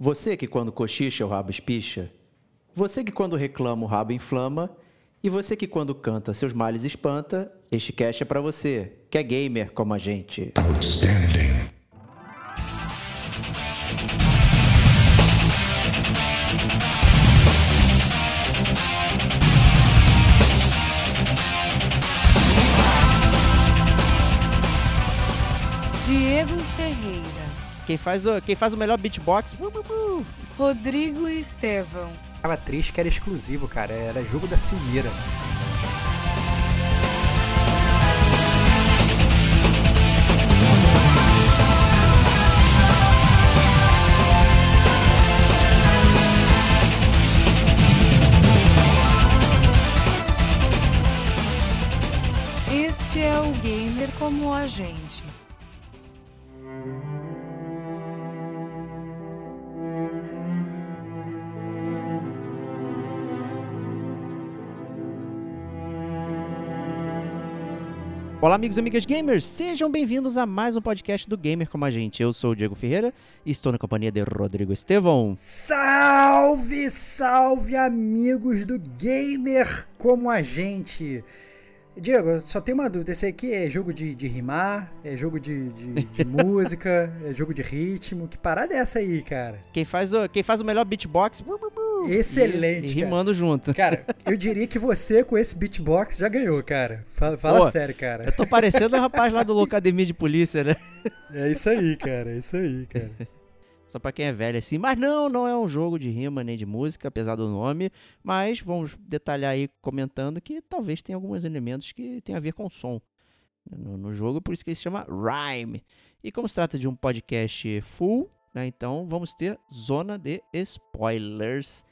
Você que quando cochicha o rabo espicha. Você que quando reclama o rabo inflama. E você que quando canta seus males espanta. Este cast é pra você, que é gamer como a gente. Outstanding. Quem faz o, quem faz o melhor beatbox. uh, uh, uh. Rodrigo Estevão, Tava triste que era exclusivo, cara. Era jogo da Silmeira. este é o Gamer como a gente. Olá, amigos e amigas gamers, sejam bem-vindos a mais um podcast do Gamer como a gente. Eu sou o Diego Ferreira e estou na companhia de Rodrigo Estevão. Salve, salve, amigos do Gamer como a gente. Diego, só tenho uma dúvida. Esse aqui é jogo de, de rimar? É jogo de, de, de música? É jogo de ritmo? Que parada é essa aí, cara? Quem faz o, quem faz o melhor beatbox. Excelente, E, e cara. rimando junto. Cara, eu diria que você com esse beatbox já ganhou, cara. Fala, fala Pô, sério, cara. Eu tô parecendo o rapaz lá do Academia de Polícia, né? É isso aí, cara. É isso aí, cara. Só pra quem é velho assim. Mas não, não é um jogo de rima nem de música, apesar do nome. Mas vamos detalhar aí comentando que talvez tenha alguns elementos que tem a ver com som no, no jogo, por isso que ele se chama Rhyme. E como se trata de um podcast full, né, então vamos ter zona de spoilers.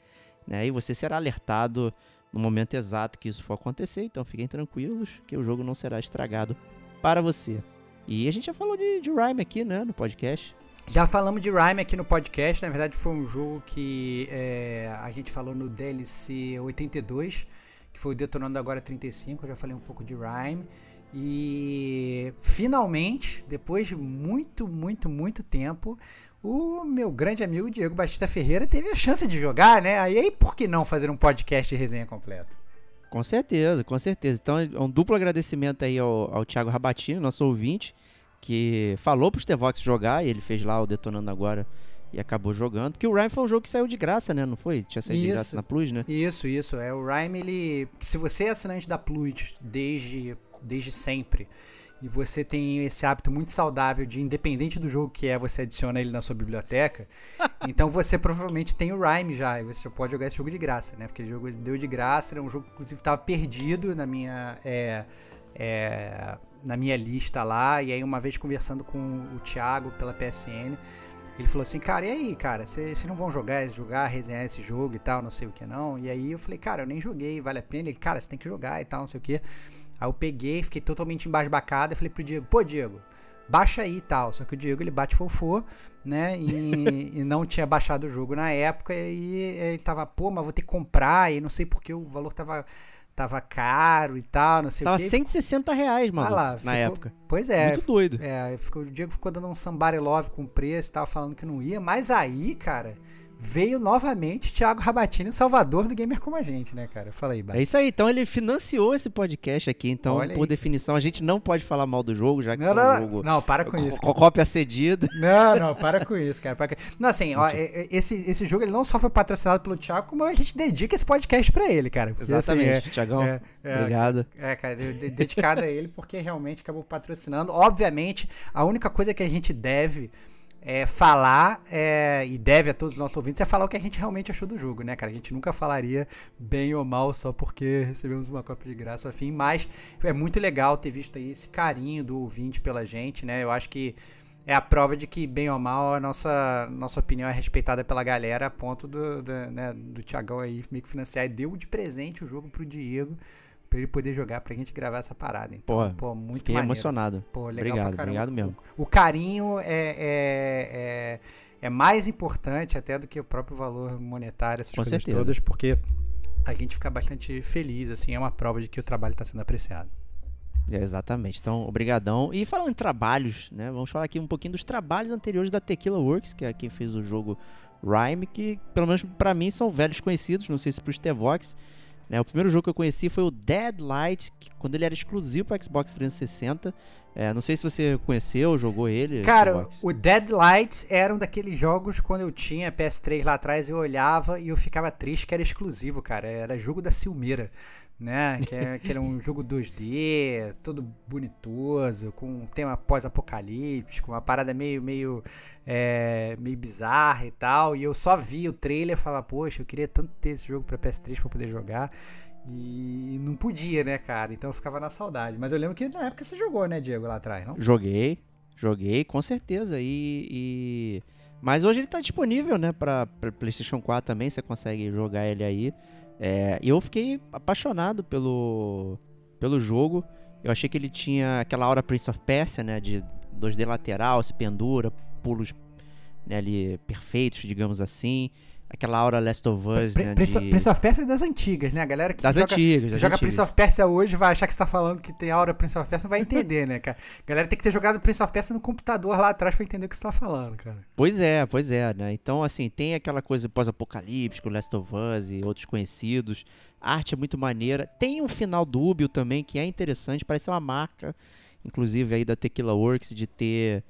Né, e você será alertado no momento exato que isso for acontecer, então fiquem tranquilos que o jogo não será estragado para você. E a gente já falou de, de Rhyme aqui, né, no podcast. Já falamos de Rhyme aqui no podcast. Na verdade, foi um jogo que é, a gente falou no DLC 82, que foi o Detonando Agora 35. Eu já falei um pouco de Rhyme. E finalmente, depois de muito, muito, muito tempo, o meu grande amigo Diego Batista Ferreira teve a chance de jogar, né? Aí, por que não fazer um podcast de resenha completa? Com certeza, com certeza. Então, é um duplo agradecimento aí ao, ao Thiago Rabatini, nosso ouvinte, que falou pro Stevox jogar e ele fez lá o Detonando Agora e acabou jogando. Porque o Rhyme foi um jogo que saiu de graça, né? Não foi? Tinha saído de Isso. graça na Plus, né? Isso, isso. É, o Rhyme, ele. Se você é assinante da Plus desde, desde sempre, e você tem esse hábito muito saudável de, independente do jogo que é, você adiciona ele na sua biblioteca, então você provavelmente tem o Rhyme já, e você pode jogar esse jogo de graça, né? Porque o jogo deu de graça, era um jogo que inclusive estava perdido na minha. é, é, na minha lista lá, e aí uma vez conversando com o Thiago pela PSN, ele falou assim, cara, e aí, cara, vocês não vão jogar, jogar, resenhar esse jogo e tal, não sei o que não. E aí eu falei, cara, eu nem joguei, vale a pena? Ele, cara, você tem que jogar e tal, não sei o que. Aí eu peguei, fiquei totalmente embasbacado e falei pro Diego, pô, Diego, baixa aí e tal. Só que o Diego, ele bate fofô, né, e, e não tinha baixado o jogo na época, e ele tava, pô, mas vou ter que comprar, e não sei porque o valor tava, tava caro e tal, não sei Tava o que. 160 reais, mano, Ah lá, na ficou- época. Pois é, Muito doido. é, ficou, o Diego ficou dando um somebody love com o preço, tava falando que não ia, mas aí, cara, veio novamente Thiago Rabatini, salvador do gamer como a gente, né, cara? Fala aí, É Bate. isso aí, então ele financiou esse podcast aqui, então, Olha por aí. definição, a gente não pode falar mal do jogo, já que Não, é um não, jogo não, para com isso. com cópia cedida. Não, não, para com isso, cara. para Não, assim, ó, é- é- esse, esse jogo ele não só foi patrocinado pelo Thiago, como a gente dedica esse podcast pra ele, cara. Porque, assim, Exatamente, Thiagão, é, é, obrigado. É, cara, de- de- dedicado a ele porque realmente acabou patrocinando. Obviamente, a única coisa que a gente deve é falar, é, e deve a todos os nossos ouvintes, é falar o que a gente realmente achou do jogo, né, cara? A gente nunca falaria bem ou mal só porque recebemos uma cópia de graça, afim, mas é muito legal ter visto aí esse carinho do ouvinte pela gente, né? Eu acho que é a prova de que, bem ou mal, a nossa, nossa opinião é respeitada pela galera, a ponto do, do, né, do Thiagão aí meio que financiar e deu de presente o jogo pro Diego, pra ele poder jogar, pra gente gravar essa parada. Então, Pô, pô, muito Fiquei maneiro. emocionado. Pô, legal Obrigado, pra caramba. obrigado mesmo. O carinho é, é, é, é mais importante até do que o próprio valor monetário, essas Com coisas certeza. todas, porque a gente fica bastante feliz, assim, é uma prova de que o trabalho está sendo apreciado. É, exatamente. Então, obrigadão. E falando em trabalhos, né? Vamos falar aqui um pouquinho dos trabalhos anteriores da Tequila Works, que é quem fez o jogo Rhyme, que pelo menos pra mim são velhos conhecidos, não sei se pros Tevox. Né? O primeiro jogo que eu conheci foi o Dead Light, que, quando ele era exclusivo para Xbox 360. É, não sei se você conheceu, jogou ele. Cara, Xbox. o Dead Light era um daqueles jogos quando eu tinha PS3 lá atrás, eu olhava e eu ficava triste que era exclusivo, cara. Era jogo da Silmeira, né? Que, é, que era um jogo 2D, todo bonitoso, com um tema pós-apocalíptico, uma parada meio, meio, é, meio bizarra e tal. E eu só vi o trailer e falava, poxa, eu queria tanto ter esse jogo pra PS3 pra poder jogar. E não podia, né, cara? Então eu ficava na saudade. Mas eu lembro que na época você jogou, né, Diego, lá atrás, não? Joguei, joguei, com certeza. E, e- Mas hoje ele tá disponível, né, pra, pra PlayStation 4 também, você consegue jogar ele aí. É, eu fiquei apaixonado pelo, pelo jogo. Eu achei que ele tinha aquela aura Prince of Persia, né, de 2D lateral, se pendura, pulos né, ali perfeitos, digamos assim. Aquela aura Last of Us, né, Prince, de- Prince of Persia é das antigas, né? A galera que das joga, antigas. das joga antigas. Prince of Persia hoje vai achar que você tá falando que tem aura Prince of Persia, não vai entender, né, cara? A galera tem que ter jogado Prince of Persia no computador lá atrás pra entender o que você tá falando, cara. Pois é, pois é, né? Então, assim, tem aquela coisa pós-apocalíptico, Last of Us e outros conhecidos. A arte é muito maneira. Tem um final dúbio também, que é interessante, parece uma marca, inclusive, aí da Tequila Works, de ter,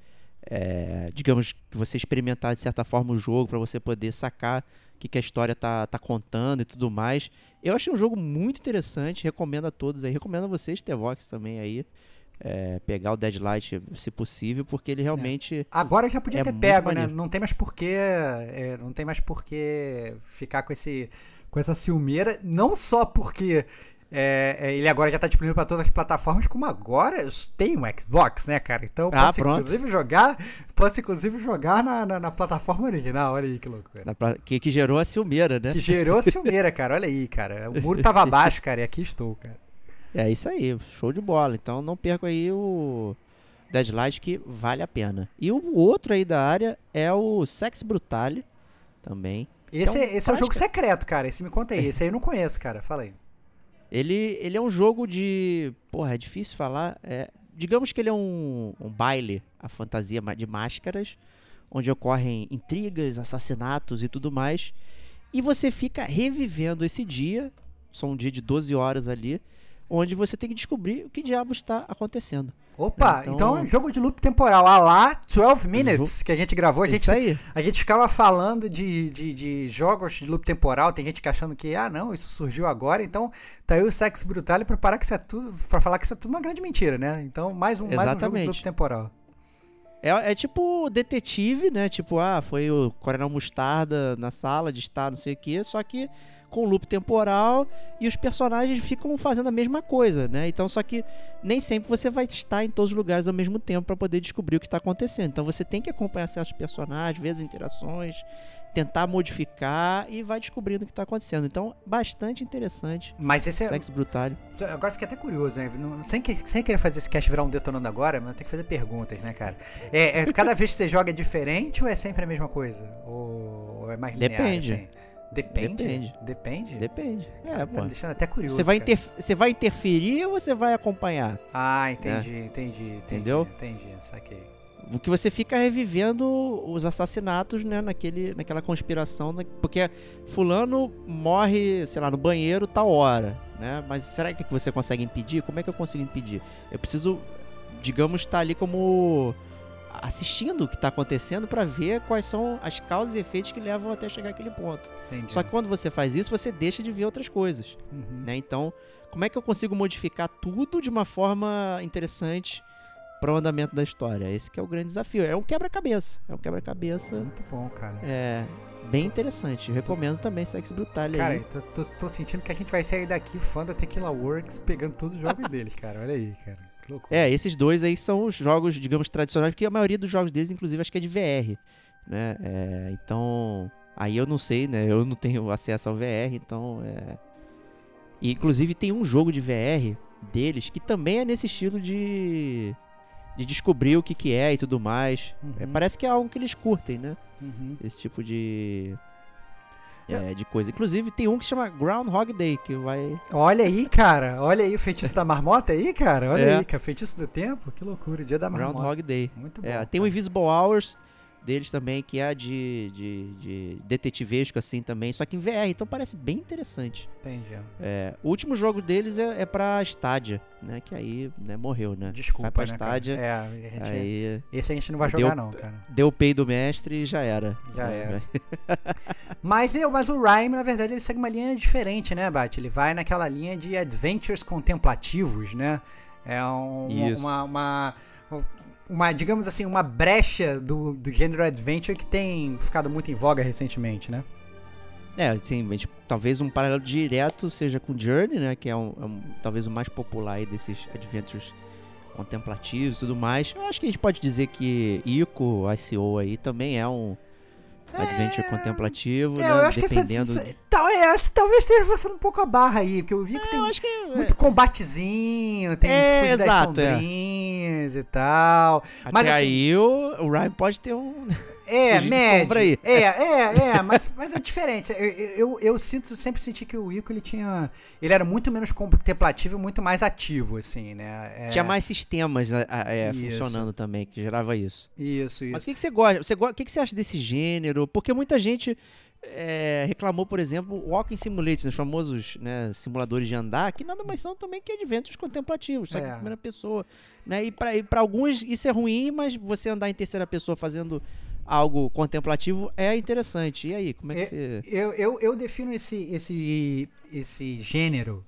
é, digamos, que você experimentar de certa forma o jogo para você poder sacar o que, que a história tá, tá contando e tudo mais. Eu achei um jogo muito interessante, recomendo a todos aí, recomendo a vocês, Tevox, também aí. é, pegar o Deadlight, se possível, porque ele realmente Agora já podia É ter pego, né? Não tem mais porquê. é, não tem mais porquê ficar com esse. com essa ciumeira. Não só porque. É, é, ele agora já tá disponível para todas as plataformas, como agora eu tenho um Xbox, né, cara? Então Ah, posso pronto. inclusive jogar. Posso inclusive jogar na, na, na plataforma original. Olha aí que loucura. Que, que gerou a Silmeira, né? Que gerou a ciumeira, cara. Olha aí, cara. O muro tava abaixo, cara, e aqui estou, cara. É isso aí, show de bola. Então não perca aí o Deadlight que vale a pena. E o outro aí da área é o Sex Brutale também. Esse, Então, esse é um jogo secreto, cara. Esse me conta aí. Esse aí eu não conheço, cara. Fala aí. Ele, ele é um jogo de. Porra, é difícil falar. É, digamos que ele é um, um baile, a fantasia de máscaras, onde ocorrem intrigas, assassinatos e tudo mais. E você fica revivendo esse dia, são um dia de 12 horas ali, onde você tem que descobrir o que diabo está acontecendo. Opa, Então- então, jogo de loop temporal. A lá, 12 Minutes, que a gente gravou. A gente, aí. a gente ficava falando de, de, de jogos de loop temporal. Tem gente que achando que, ah, não, isso surgiu agora. Então, tá aí o Sex Brutal pra, parar que isso é tudo, pra falar que isso é tudo uma grande mentira, né? Então, mais um, mais um jogo de Exatamente. loop temporal. É, é tipo detetive, né? Tipo, ah, foi o Coronel Mostarda na sala de estar, não sei o quê, só que com loop temporal e os personagens ficam fazendo a mesma coisa, né? Então, só que nem sempre você vai estar em todos os lugares ao mesmo tempo para poder descobrir o que está acontecendo. Então, você tem que acompanhar certos personagens, ver as interações, tentar modificar e vai descobrindo o que está acontecendo. Então, bastante interessante. Mas esse é. Sex Brutal. Agora fiquei até curioso, né? Não- sem, que- sem querer fazer esse cast virar um detonando agora, mas tem que fazer perguntas, né, cara? É, é- cada vez que você joga é diferente ou é sempre a mesma coisa? Ou, ou é mais linear? Depende. assim? Depende? Depende. Depende? Depende. É, Tá pô. me deixando até curioso. Você vai, interf- você vai interferir ou você vai acompanhar? Ah, entendi, entendi, entendi. Entendeu? Entendi, saquei. O que você fica revivendo os assassinatos, né, naquele, naquela conspiração, né, porque fulano morre, sei lá, no banheiro tal hora, né? Mas será que você consegue impedir? Como é que eu consigo impedir? Eu preciso, digamos, estar ali como assistindo o que está acontecendo para ver quais são as causas e efeitos que levam até chegar àquele ponto. Entendi. Só que quando você faz isso, você deixa de ver outras coisas Uhum. né? Então, como é que eu consigo modificar tudo de uma forma interessante para o andamento da história? Esse que é o grande desafio. É um quebra-cabeça. É um quebra-cabeça Muito bom, cara. é, bem interessante. Eu recomendo também Sex Brutal Cara, aí. tô, tô- tô sentindo que a gente vai sair daqui fã da Tequila Works pegando todos os jogos deles, cara. Olha aí, cara. É, esses dois aí são os jogos, digamos, tradicionais, porque a maioria dos jogos deles, inclusive, acho que é de VR, né? É, então, aí eu não sei, né? Eu não tenho acesso ao VR, então é... E, inclusive, tem um jogo de VR deles que também é nesse estilo de... De descobrir o que que é e tudo mais. É, Uhum. parece que é algo que eles curtem, né? Uhum. Esse tipo de... é, de coisa. Inclusive, tem um que se chama Groundhog Day, que vai... Olha aí, cara. Olha aí o feitiço da marmota aí, cara. Olha É. aí, cara. Feitiço do tempo. Que loucura. Dia da marmota. Groundhog Day. Muito bom. É, tem o. Invisible Hours, deles também, que é de, de, de detetivesco, assim, também, só que em VR, então parece bem interessante. Entendi. É, o último jogo deles é, é pra Stadia, né, que aí, né, morreu, né. Desculpa, Vai pra né, cara? Stadia, É, a gente, aí esse a gente não vai Deu- jogar não, cara. deu o pay do mestre e já era. Já né, era. Mas, eu- mas o Rhyme, na verdade, ele segue uma linha diferente, né, Bate? Ele vai naquela linha de adventures contemplativos, né? É um- uma, uma, uma, digamos assim, uma brecha do, do gênero adventure que tem ficado muito em voga recentemente, né? É, sim, gente- talvez um paralelo direto seja com Journey, né? Que é, um, é um- talvez o mais popular aí desses adventures contemplativos e tudo mais. Eu acho que a gente pode dizer que Ico, ICO aí, também é um adventure contemplativo, É, né? eu acho Dependendo... que essa, tal, é, talvez esteja forçando um pouco a barra aí, porque eu vi que É, tem que muito combatezinho, tem É, fugir das exato, é. sombrinhas e tal. até mas, assim- aí o, o Ryan pode ter um... É, médio. É, é, é, mas, mas é diferente. Eu, eu, eu sinto, sempre senti que o Ico ele tinha. Ele era muito menos contemplativo e muito mais ativo, assim, né? É, Tinha mais sistemas a- é, funcionando também, que gerava isso. Isso, isso. Mas o que, que você gosta? Você O que, que você acha desse gênero? Porque muita gente é, reclamou, por exemplo, Walking Simulators, os famosos né, simuladores de andar, que nada mais são também que adventos contemplativos, só que É. em primeira pessoa. Né? E para alguns isso é ruim, mas você andar em terceira pessoa fazendo algo contemplativo é interessante. E aí, como é que É- você. Eu, eu, eu defino esse, esse, esse gênero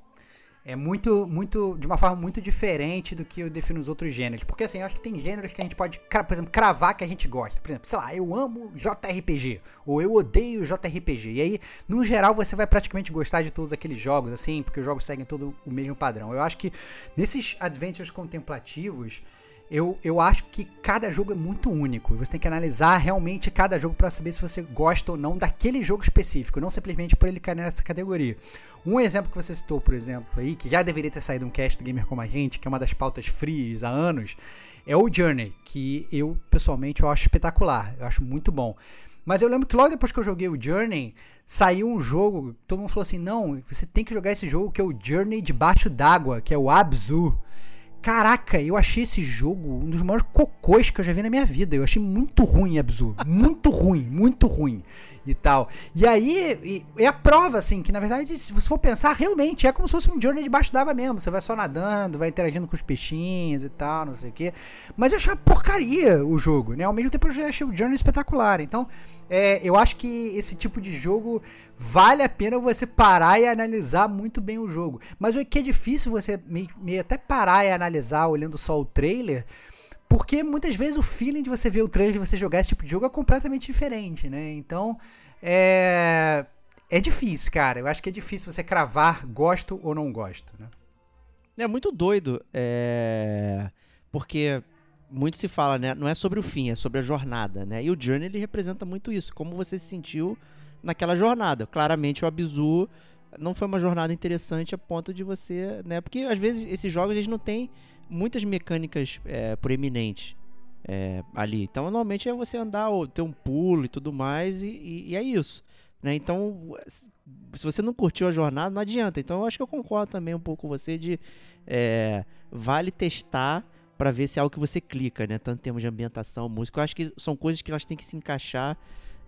é muito, muito, de uma forma muito diferente do que eu defino os outros gêneros. Porque assim, eu acho que tem gêneros que a gente pode, por exemplo, cravar que a gente gosta. Por exemplo, sei lá, eu amo JRPG, ou eu odeio JRPG. E aí, no geral, você vai praticamente gostar de todos aqueles jogos, assim, porque os jogos seguem todo o mesmo padrão. Eu acho que nesses adventures contemplativos, eu, eu acho que cada jogo é muito único. E você tem que analisar realmente cada jogo para saber se você gosta ou não daquele jogo específico, não simplesmente por ele cair nessa categoria. Um exemplo que você citou, por exemplo, aí, que já deveria ter saído um cast do Gamer Como a Gente, que é uma das pautas frias há anos, é o Journey, que eu, pessoalmente, eu acho espetacular. Eu acho muito bom. Mas eu lembro que logo depois que eu joguei o Journey, saiu um jogo, todo mundo falou assim, não, você tem que jogar esse jogo que é o Journey debaixo d'água, que é o Abzu. Caraca, eu achei esse jogo um dos maiores cocôs que eu já vi na minha vida. Eu achei muito ruim, Abzu. Muito ruim, muito ruim. E tal. E aí, e- é a prova, assim, que na verdade, se você for pensar, realmente é como se fosse um journey debaixo d'água mesmo. Você vai só nadando, vai interagindo com os peixinhos e tal, não sei o quê. Mas eu achei uma porcaria o jogo, né? Ao mesmo tempo eu achei o journey espetacular. Então, é, eu acho que esse tipo de jogo vale a pena você parar e analisar muito bem o jogo. Mas o que é difícil você meio, meio até parar e analisar olhando só o trailer, porque muitas vezes o feeling de você ver o trailer, de você jogar esse tipo de jogo é completamente diferente, né? Então, é é difícil, cara. Eu acho que é difícil você cravar gosto ou não gosto, né? É muito doido, é... porque muito se fala, né? Não é sobre o fim, é sobre a jornada, né? E o Journey ele representa muito isso, como você se sentiu naquela jornada. Claramente o Abzu não foi uma jornada interessante a ponto de você, né? Porque às vezes esses jogos eles não têm muitas mecânicas é, proeminentes é, ali. Então normalmente é você andar ou ter um pulo e tudo mais e, e- e é isso, né? Então se você não curtiu a jornada não adianta. Então eu acho que eu concordo também um pouco com você de é, vale testar para ver se é algo que você clica, né? Tanto em termos de ambientação, música. Eu acho que são coisas que elas têm que se encaixar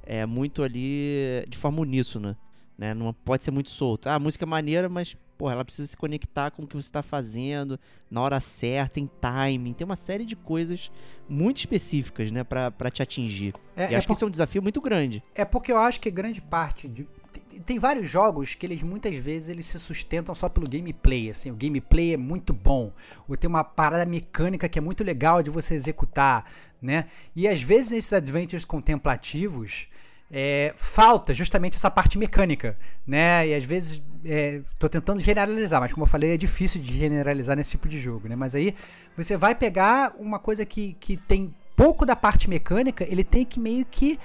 é, muito ali de forma uníssona, né? Não pode ser muito solto. Ah, a música é maneira, mas, porra, ela precisa se conectar com o que você está fazendo na hora certa, em timing. Tem uma série de coisas muito específicas, né? Pra te atingir. É, e é acho que isso é um desafio muito grande. É porque eu acho que grande parte de. Tem, tem vários jogos que eles muitas vezes eles se sustentam só pelo gameplay, assim, o gameplay é muito bom, ou tem uma parada mecânica que é muito legal de você executar, né? E às vezes nesses adventures contemplativos é, falta justamente essa parte mecânica, né? E às vezes é, tô tentando generalizar, mas como eu falei, é difícil de generalizar nesse tipo de jogo, né? Mas aí você vai pegar uma coisa que, que tem pouco da parte mecânica, ele tem que meio que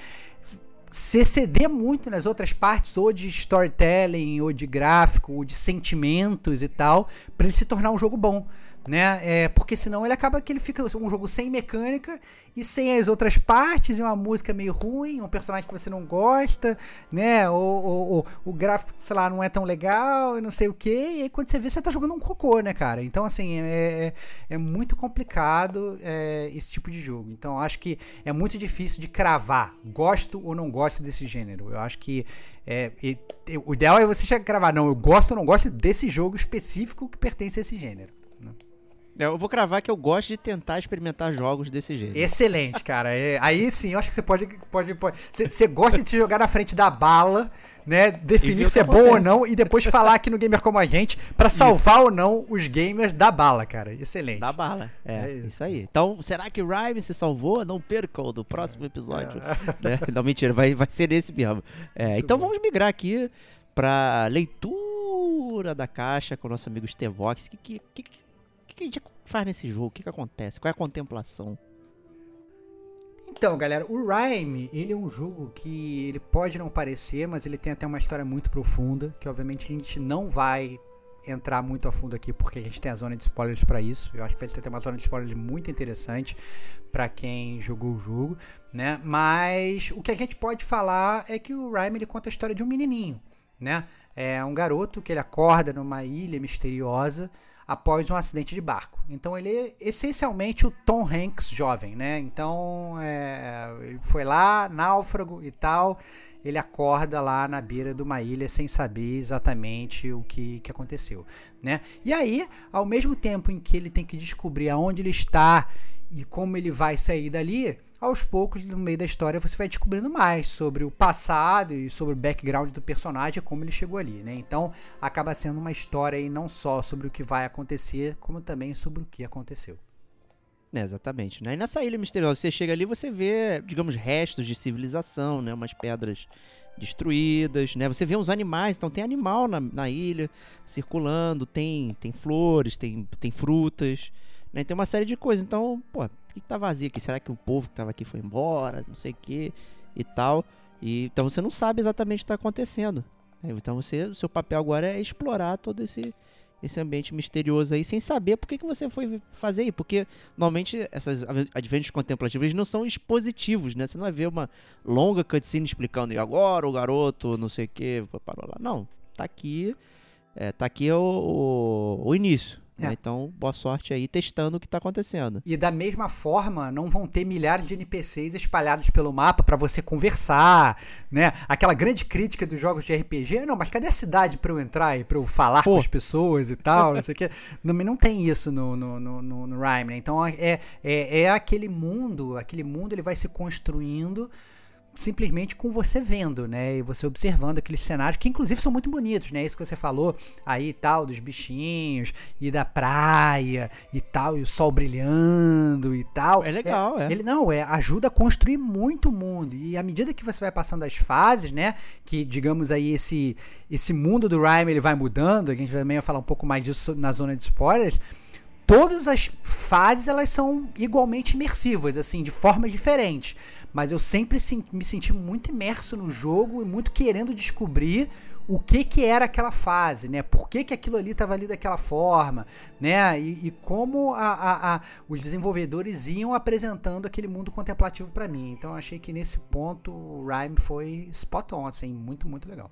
se exceder muito nas outras partes, ou de storytelling, ou de gráfico, ou de sentimentos e tal, para ele se tornar um jogo bom. Né? É, porque senão ele acaba que ele fica um jogo sem mecânica e sem as outras partes, e uma música meio ruim, um personagem que você não gosta, né? Ou, ou, ou o gráfico, sei lá, não é tão legal e não sei o que. E aí quando você vê, você tá jogando um cocô, né, cara? Então, assim, é, é, é muito complicado é, esse tipo de jogo. Então, acho que é muito difícil de cravar. Gosto ou não gosto desse gênero. Eu acho que é, e, o ideal é você a cravar, não, eu gosto ou não gosto desse jogo específico que pertence a esse gênero. É, eu vou cravar que eu gosto de tentar experimentar jogos desse jeito. Excelente, cara. É, aí sim, eu acho que você pode. pode, pode você, você gosta de se jogar na frente da bala, né? Definir se é bom ou não e depois falar aqui no Gamer Como a Gente para salvar isso. ou não os gamers da bala, cara. Excelente. Da bala. É, é isso. isso. aí. Então, será que o Rhyme se salvou? Não percam do próximo episódio. É. Né? Não, mentira, vai, vai ser nesse mesmo. É, então bom. vamos migrar aqui para leitura da caixa com o nosso amigo Stevox. Que, que, que, que a gente faz nesse jogo? O que, que acontece? Qual é a contemplação? Então, galera, o Rhyme, ele é um jogo que ele pode não parecer, mas ele tem até uma história muito profunda, que obviamente a gente não vai entrar muito a fundo aqui, porque a gente tem a zona de spoilers para isso. Eu acho que vai ter uma zona de spoilers muito interessante para quem jogou o jogo, né? Mas o que a gente pode falar é que o Rhyme ele conta a história de um menininho, né? É um garoto que ele acorda numa ilha misteriosa, após um acidente de barco. Então ele é essencialmente o Tom Hanks jovem, né? Então é, ele foi lá, náufrago e tal. Ele acorda lá na beira de uma ilha sem saber exatamente o que, que aconteceu, né? E aí, ao mesmo tempo em que ele tem que descobrir aonde ele está e como ele vai sair dali, aos poucos, no meio da história, você vai descobrindo mais sobre o passado e sobre o background do personagem, como ele chegou ali, né? Então, acaba sendo uma história aí não só sobre o que vai acontecer, como também sobre o que aconteceu. É, exatamente, né? E nessa ilha misteriosa, você chega ali, você vê, digamos, restos de civilização, né? Umas pedras destruídas, né? Você vê uns animais, então tem animal na, na ilha circulando, tem, tem flores, tem, tem frutas, né? Tem uma série de coisas. Então, pô, que, que tá vazio aqui? Será que o povo que tava aqui foi embora? Não sei o que e tal. E, então você não sabe exatamente o que está acontecendo. Né? Então você, o seu papel agora é explorar todo esse, esse ambiente misterioso aí, sem saber por que, que você foi fazer aí. Porque normalmente essas adventures contemplativas não são expositivos, né? Você não vai ver uma longa cutscene explicando e agora o garoto, não sei o que, parou lá. Não, tá aqui. É, tá aqui o, o, o início. É. Né? Então, boa sorte aí testando o que está acontecendo. E da mesma forma, não vão ter milhares de NPCs espalhados pelo mapa para você conversar, né? Aquela grande crítica dos jogos de RPG, não, mas cadê a cidade para eu entrar e para eu falar Pô. com as pessoas e tal, não sei o quê. Não, não tem isso no, no, no, no, no Rhyme, né? Então, é, é, é aquele mundo, aquele mundo ele vai se construindo simplesmente com você vendo, né? E você observando aqueles cenários, que inclusive são muito bonitos, né? Isso que você falou aí tal, dos bichinhos, e da praia, e tal, e o sol brilhando e tal. É legal, é. é. Ele não, é, ajuda a construir muito o mundo. E à medida que você vai passando as fases, né? Que, digamos aí, esse, esse mundo do Rhyme ele vai mudando, a gente também vai falar um pouco mais disso na zona de spoilers todas as fases elas são igualmente imersivas, assim, de formas diferentes. Mas eu sempre me senti muito imerso no jogo e muito querendo descobrir o que que era aquela fase, né? Por que, que aquilo ali estava ali daquela forma, né? E, e como a, a, a, os desenvolvedores iam apresentando aquele mundo contemplativo para mim. Então eu achei que nesse ponto o Rhyme foi spot on, assim, muito, muito legal.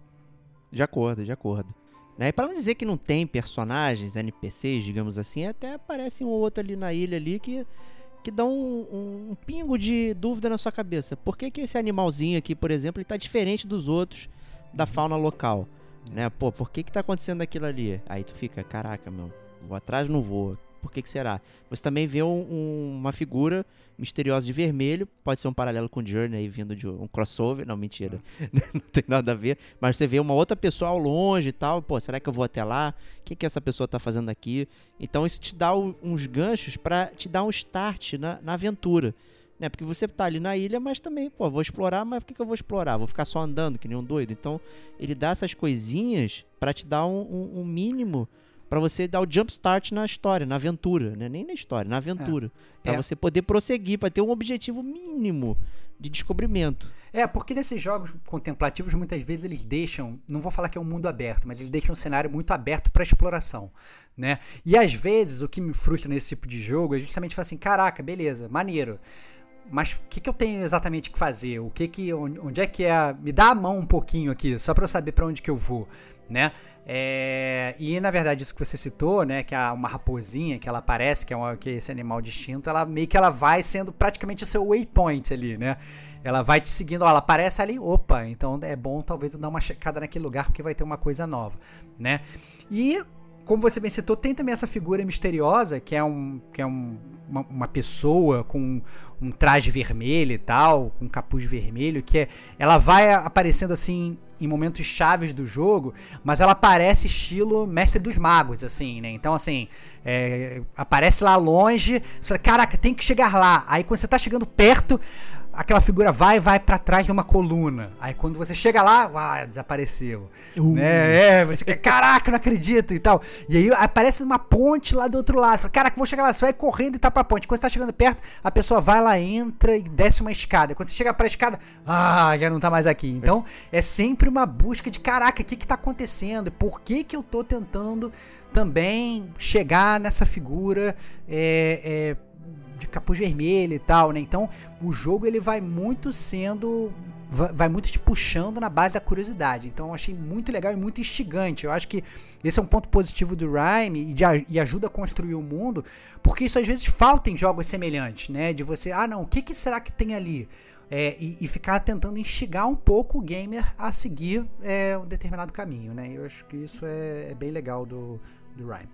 De acordo, de acordo. Né? E para não dizer que não tem personagens, NPCs, digamos assim, até aparece um ou outro ali na ilha ali que, que dá um, um, um pingo de dúvida na sua cabeça. Por que, que esse animalzinho aqui, por exemplo, ele tá diferente dos outros da fauna local? Né? Pô, por que que tá acontecendo aquilo ali? Aí tu fica, caraca, meu, vou atrás, não vou. Por que que será? Você também vê um, um, uma figura misteriosa de vermelho, pode ser um paralelo com Journey vindo de um crossover, não, mentira, não tem nada a ver, mas você vê uma outra pessoa ao longe e tal, pô, será que eu vou até lá? O que que essa pessoa tá fazendo aqui? Então isso te dá uns ganchos para te dar um start na, na aventura. Né? Porque você tá ali na ilha, mas também, pô, vou explorar, mas por que, que eu vou explorar? Vou ficar só andando, que nem um doido. Então, ele dá essas coisinhas para te dar um, um, um mínimo para você dar o jump start na história, na aventura, né? Nem na história, na aventura, Pra É. você poder prosseguir, para ter um objetivo mínimo de descobrimento. É, porque nesses jogos contemplativos, muitas vezes eles deixam, não vou falar que é um mundo aberto, mas eles deixam um cenário muito aberto para exploração, né? E às vezes o que me frustra nesse tipo de jogo é justamente falar assim, caraca, beleza, maneiro. Mas o que, que eu tenho exatamente que fazer? O que que onde, é que é? Me dá a mão um pouquinho aqui, só para eu saber para onde que eu vou, né? É, e na verdade isso que você citou, né, que é uma raposinha que ela aparece, que é, uma, que é esse animal distinto, ela meio que ela vai sendo praticamente o seu waypoint ali, né? Ela vai te seguindo, ó, ela aparece ali, opa, então é bom talvez eu dar uma checada naquele lugar porque vai ter uma coisa nova, né? E como você bem citou, tem também essa figura misteriosa que é um que é um, uma, uma pessoa com um traje vermelho e tal, com um capuz vermelho, que é, ela vai aparecendo assim em momentos chaves do jogo, mas ela aparece estilo mestre dos magos, assim, né? Então, assim, é, aparece lá longe, você caraca, tem que chegar lá. Aí quando você tá chegando perto, aquela figura vai vai para trás de uma coluna. Aí quando você chega lá, uau, desapareceu. Né? É, você fica, caraca, não acredito e tal. E aí aparece uma ponte lá do outro lado. Fala, caraca, vou chegar lá. Você vai correndo e tá pra ponte. Quando você tá chegando perto, a pessoa vai lá, entra e desce uma escada. Quando você chega pra escada, ah, já não tá mais aqui. Então, é sempre uma busca de, caraca, o que que tá acontecendo? Por que que eu tô tentando também chegar nessa figura é, é, de capuz vermelho e tal, né? Então, o jogo ele vai muito sendo va- vai muito te puxando na base da curiosidade. Então eu achei muito legal e muito instigante. Eu acho que esse é um ponto positivo do Rhyme e, de e ajuda a construir o mundo, porque isso às vezes falta em jogos semelhantes, né? De você, ah não, o que, que será que tem ali? É, e, e ficar tentando instigar um pouco o gamer a seguir é, um determinado caminho, né? Eu acho que isso é, é bem legal do, do Rhyme.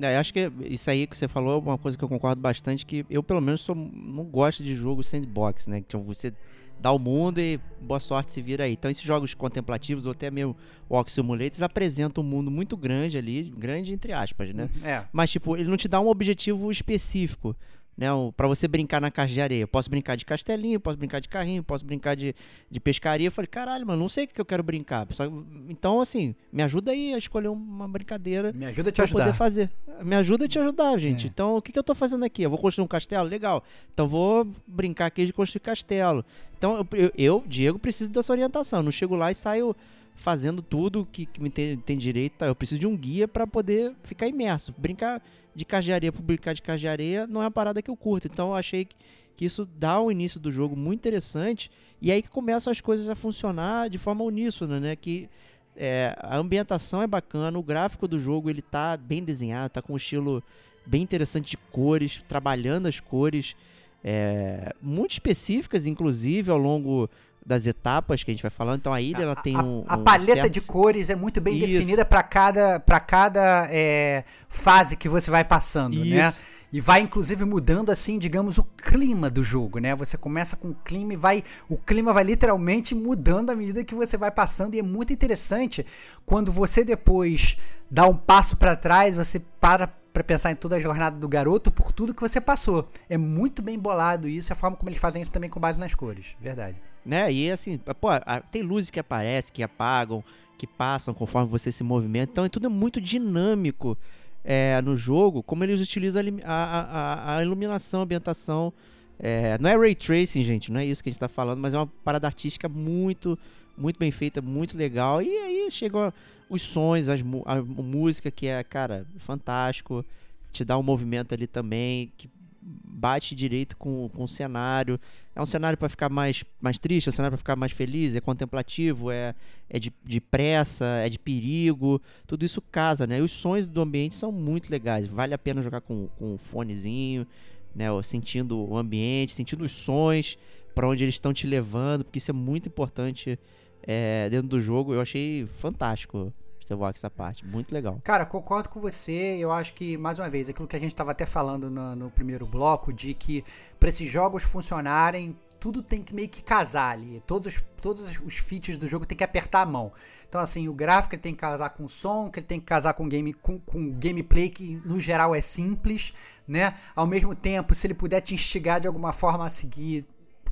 É, eu acho que isso aí que você falou é uma coisa que eu concordo bastante, que eu pelo menos sou, não gosto de jogo sandbox, né? Então você dá o mundo e boa sorte se vira aí. Então esses jogos contemplativos, ou até mesmo Walk Simulators, apresentam um mundo muito grande ali, grande entre aspas, né? É. Mas, tipo, ele não te dá um objetivo específico, né? Pra você brincar na caixa de areia. Eu posso brincar de castelinho, posso brincar de carrinho, posso brincar de, de pescaria. Eu falei, caralho, mano, não sei o que eu quero brincar. Só- Então, assim, me ajuda aí a escolher uma brincadeira Me ajuda a te pra eu poder ajudar. fazer. Me ajuda a te ajudar, gente. É. Então, o que, que eu tô fazendo aqui? Eu vou construir um castelo? Legal. Então, vou brincar aqui de construir castelo. Então, eu, eu, Diego, preciso dessa orientação. Eu não chego lá e saio fazendo tudo que, que me tem, tem direito. tá? Eu preciso de um guia pra poder ficar imerso. Brincar de caixa de areia por brincar de caixa de areia não é uma parada que eu curto. Então, eu achei que, que isso dá um início do jogo muito interessante. E aí que começam as coisas a funcionar de forma uníssona, né? Que é, a ambientação é bacana, o gráfico do jogo ele tá bem desenhado, tá com um estilo bem interessante de cores, trabalhando as cores é, muito específicas, inclusive ao longo das etapas que a gente vai falando. Então a ilha ela tem a, um, a um paleta certo- de cores é muito bem Isso. definida para cada, pra cada é, fase que você vai passando, né? Isso. E vai inclusive mudando assim, digamos, o clima do jogo, né? Você começa com o clima e vai, o clima vai literalmente mudando à medida que você vai passando e é muito interessante quando você depois dá um passo para trás, você para para pensar em toda a jornada do garoto por tudo que você passou. É muito bem bolado isso, a forma como eles fazem isso também com base nas cores, verdade. Né? E assim, pô, tem luzes que aparecem, que apagam, que passam conforme você se movimenta. Então é tudo muito dinâmico é, no jogo, como eles utilizam a, a- a- iluminação, a ambientação. É, não é ray tracing, gente, não é isso que a gente tá falando, mas é uma parada artística muito, muito bem feita, muito legal. E aí chegam os sons, as, a música que é, cara, fantástico. Te dá um movimento ali também, que bate direito com, com o cenário. É um cenário para ficar mais, mais triste, é um cenário para ficar mais feliz, é contemplativo, é, é de, de pressa, é de perigo. Tudo isso casa, né? E os sons do ambiente são muito legais. Vale a pena jogar com, com um fonezinho, né? Sentindo o ambiente, sentindo os sons, para onde eles estão te levando, porque isso é muito importante é, dentro do jogo. Eu achei fantástico. Starbucks essa parte, muito legal. Cara, concordo com você. Eu acho que, mais uma vez, aquilo que a gente estava até falando no, no primeiro bloco, de que para esses jogos funcionarem, tudo tem que meio que casar ali. Todos os, todos os features do jogo tem que apertar a mão. Então, assim, o gráfico ele tem que casar com o som, que ele tem que casar com game, com, com gameplay, que no geral é simples, né? Ao mesmo tempo, se ele puder te instigar de alguma forma a seguir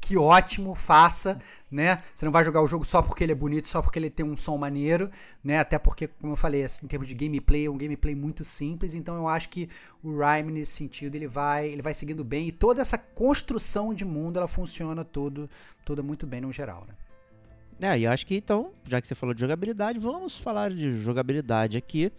que ótimo, faça, né? Você não vai jogar o jogo só porque ele é bonito, só porque ele tem um som maneiro, né? Até porque, como eu falei, assim, em termos de gameplay, é um gameplay muito simples, então eu acho que o Rhyme nesse sentido, ele vai, ele vai seguindo bem e toda essa construção de mundo, ela funciona todo, toda muito bem no geral, né? É, e eu acho que então, já que você falou de jogabilidade, vamos falar de jogabilidade aqui.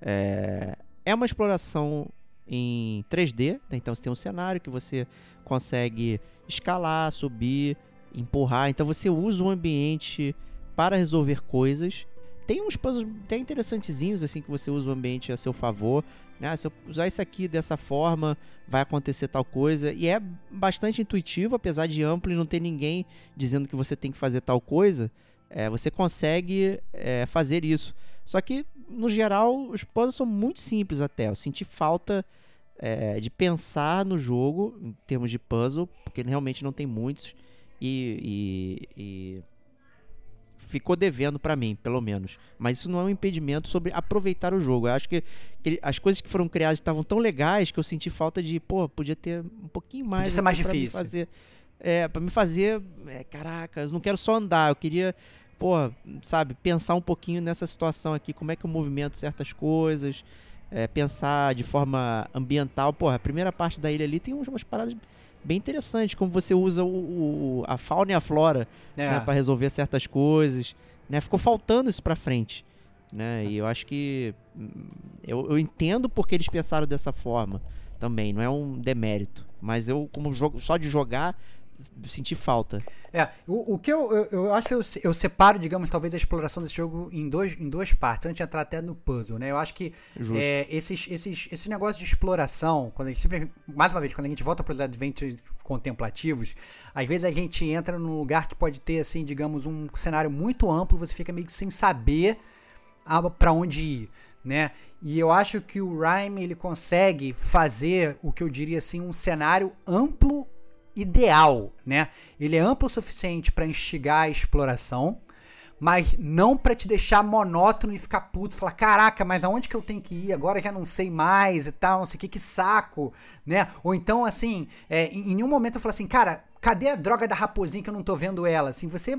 É, é uma exploração em 3D, né? então você tem um cenário que você consegue escalar, subir, empurrar. Então você usa o ambiente para resolver coisas. Tem uns puzzles até interessantezinhos assim que você usa o ambiente a seu favor. Né? Se eu usar isso aqui dessa forma, vai acontecer tal coisa. E é bastante intuitivo, apesar de amplo e não ter ninguém dizendo que você tem que fazer tal coisa. É, você consegue é, fazer isso. Só que, no geral, os puzzles são muito simples até. Eu senti falta é, de pensar no jogo em termos de puzzle, porque realmente não tem muitos. E, e, e ficou devendo para mim, pelo menos. Mas isso não é um impedimento sobre aproveitar o jogo. Eu acho que, que as coisas que foram criadas estavam tão legais que eu senti falta de, pô, podia ter um pouquinho mais. Podia ser mais difícil. fazer, é, para me fazer, é, caraca, eu não quero só andar, eu queria, pô, sabe, pensar um pouquinho nessa situação aqui, como é que eu movimento certas coisas é, pensar de forma ambiental. Porra, a primeira parte da ilha ali tem umas paradas bem interessantes, como você usa o, o a fauna e a flora é. né, para resolver certas coisas. Né? Ficou faltando isso para frente. Né? E eu acho que. Hum, eu, eu entendo porque eles pensaram dessa forma também, não é um demérito. Mas eu, como jogo, só de jogar, senti falta. É, o, o que eu, eu, eu acho que eu, eu, separo, digamos, talvez a exploração desse jogo em, dois, em duas partes, antes de entrar até no puzzle, né? Eu acho que é, esses, esses, esse negócio de exploração, quando a gente mais uma vez, quando a gente volta para os adventures contemplativos, às vezes a gente entra num lugar que pode ter, assim, digamos, um cenário muito amplo, você fica meio que sem saber para onde ir. Né? E eu acho que o Rhyme ele consegue fazer o que eu diria assim um cenário amplo ideal, né? Ele é amplo o suficiente para instigar a exploração, mas não para te deixar monótono e ficar puto, falar, caraca, mas aonde que eu tenho que ir? Agora já não sei mais e tal, não sei o que, que saco, né? Ou então, assim, é, em, nenhum momento eu falo assim, cara, cadê a droga da raposinha que eu não tô vendo ela? Assim, você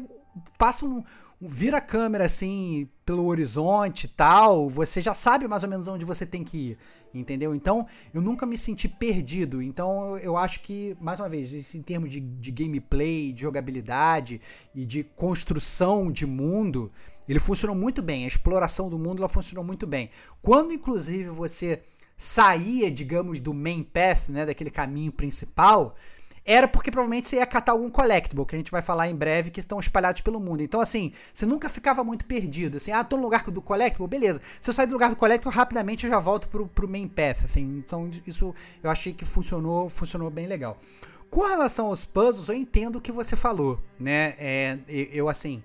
passa um, vira a câmera assim pelo horizonte e tal, você já sabe mais ou menos onde você tem que ir, entendeu? Então eu nunca me senti perdido. Então eu acho que, mais uma vez, em termos de, de gameplay, de jogabilidade e de construção de mundo, ele funcionou muito bem. A exploração do mundo ela funcionou muito bem. Quando inclusive você saía, digamos, do main path, né, daquele caminho principal, era porque provavelmente você ia catar algum collectible, que a gente vai falar em breve, que estão espalhados pelo mundo. Então, assim, você nunca ficava muito perdido. Assim, ah, tô no lugar do collectible, beleza. Se eu sair do lugar do collectible, rapidamente eu já volto pro, pro main path, assim. Então, isso eu achei que funcionou, funcionou bem legal. Com relação aos puzzles, eu entendo o que você falou, né? É, eu, assim,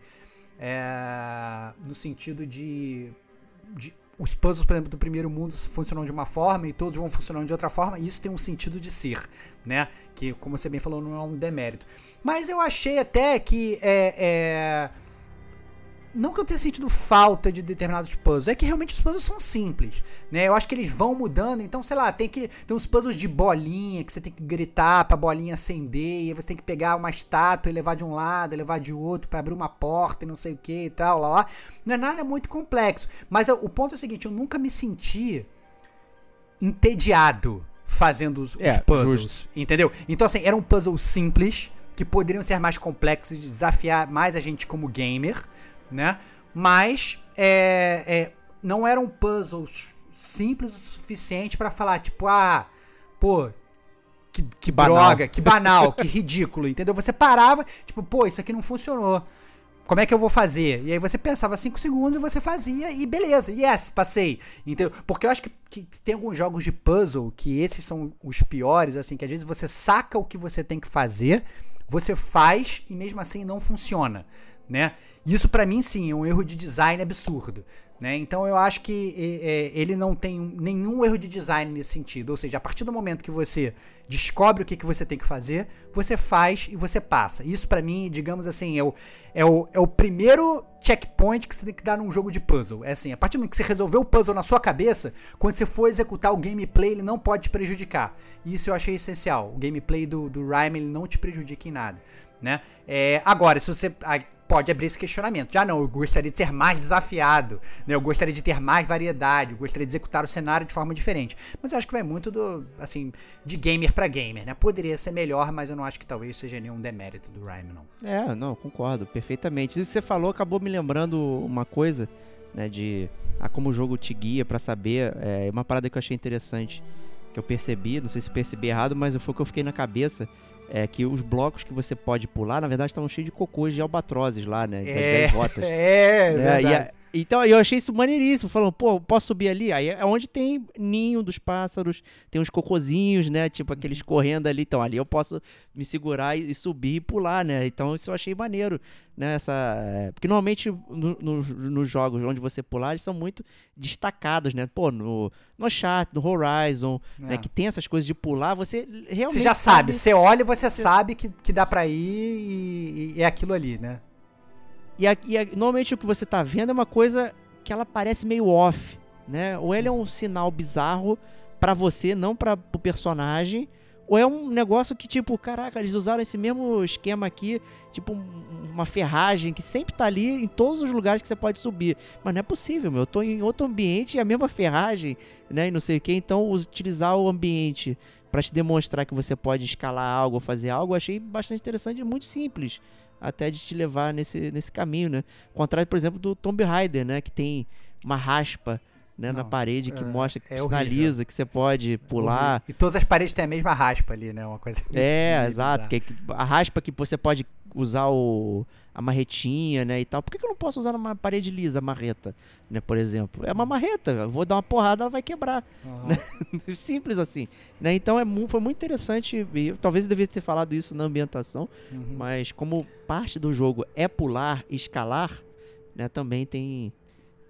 é, no sentido de, de os puzzles, por exemplo, do primeiro mundo funcionam de uma forma e todos vão funcionando de outra forma, e isso tem um sentido de ser, né? Que, como você bem falou, não é um demérito. Mas eu achei até que é, é não que eu tenha sentido falta de determinados puzzles, é que realmente os puzzles são simples, né? Eu acho que eles vão mudando, então, sei lá, tem que tem uns puzzles de bolinha que você tem que gritar pra bolinha acender, e aí você tem que pegar uma estátua e levar de um lado, levar de outro para abrir uma porta e não sei o que e tal, lá, lá. Não é nada muito complexo, mas o ponto é o seguinte, eu nunca me senti entediado fazendo os, é, os puzzles, justo. entendeu? Então, assim, era um puzzle simples, que poderiam ser mais complexos e desafiar mais a gente como gamer, né? Mas é, é, não eram puzzles simples o suficiente para falar, tipo, ah, pô, que, que droga, que banal, que ridículo, entendeu? Você parava, tipo, pô, isso aqui não funcionou. Como é que eu vou fazer? E aí você pensava 5 segundos e você fazia e beleza, yes, passei. Entendeu? Porque eu acho que, que, tem alguns jogos de puzzle que esses são os piores, assim, que às vezes você saca o que você tem que fazer, você faz e mesmo assim não funciona né? Isso para mim sim é um erro de design absurdo, né? Então eu acho que é, ele não tem nenhum erro de design nesse sentido, ou seja, a partir do momento que você descobre o que, que você tem que fazer, você faz e você passa. Isso para mim, digamos assim, é o, é, o, é o primeiro checkpoint que você tem que dar num jogo de puzzle. É assim, a partir do momento que você resolveu o puzzle na sua cabeça, quando você for executar o gameplay, ele não pode te prejudicar. Isso eu achei essencial. O gameplay do, do Rhyme, ele não te prejudica em nada. Né? É, agora, se você ah, pode abrir esse questionamento. Já não, eu gostaria de ser mais desafiado, né? Eu gostaria de ter mais variedade, eu gostaria de executar o cenário de forma diferente. Mas eu acho que vai muito do, assim, de gamer para gamer, né? Poderia ser melhor, mas eu não acho que talvez seja nenhum demérito do Rhyme, não. É, não, concordo perfeitamente. Isso que você falou acabou me lembrando uma coisa, né, de a como o jogo te guia para saber, é uma parada que eu achei interessante, que eu percebi, não sei se percebi errado, mas foi o que eu fiquei na cabeça, é que os blocos que você pode pular, na verdade, estavam cheios de cocôs de albatrozes lá, né? Das É, 10 rotas. é, né? verdade. E a- então eu achei isso maneiríssimo, falando, pô, posso subir ali? Aí é onde tem ninho dos pássaros, tem uns cocozinhos, né? Tipo aqueles correndo ali. Então ali eu posso me segurar e, e subir e pular, né? Então isso eu achei maneiro, né? Essa, é, porque normalmente no- no- nos jogos onde você pular, eles são muito destacados, né? Pô, no, no chat, no Horizon, né? É. Que tem essas coisas de pular, você realmente Você já sabe, você olha e você sabe que, que dá pra ir e, e é aquilo ali, né? E, a- e a- normalmente o que você tá vendo é uma coisa que ela parece meio off, né? Ou ele é um sinal bizarro pra você, não para o personagem, ou é um negócio que tipo, caraca, eles usaram esse mesmo esquema aqui, tipo um- uma ferragem que sempre tá ali em todos os lugares que você pode subir. Mas não é possível, meu. Eu tô em outro ambiente e a mesma ferragem, né? E não sei o que. Então, utilizar o ambiente pra te demonstrar que você pode escalar algo fazer algo, achei bastante interessante e muito simples até de te levar nesse, nesse caminho, né? Ao contrário, por exemplo, do Tomb Raider, né? Que tem uma raspa né, na Não, parede que é- mostra, que é sinaliza que você pode pular. E todas as paredes têm a mesma raspa ali, né? Uma coisa. É, exato. Que, que- a raspa que você pode usar o, a marretinha, né, e tal. Por que, que eu não posso usar numa parede lisa a marreta, né, por exemplo? É uma marreta, eu vou dar uma porrada, ela vai quebrar. Aham. Simples assim, né? Então é mu- foi muito interessante, e eu- talvez eu devia ter falado isso na ambientação, Uhum. mas como parte do jogo é pular escalar, né, também tem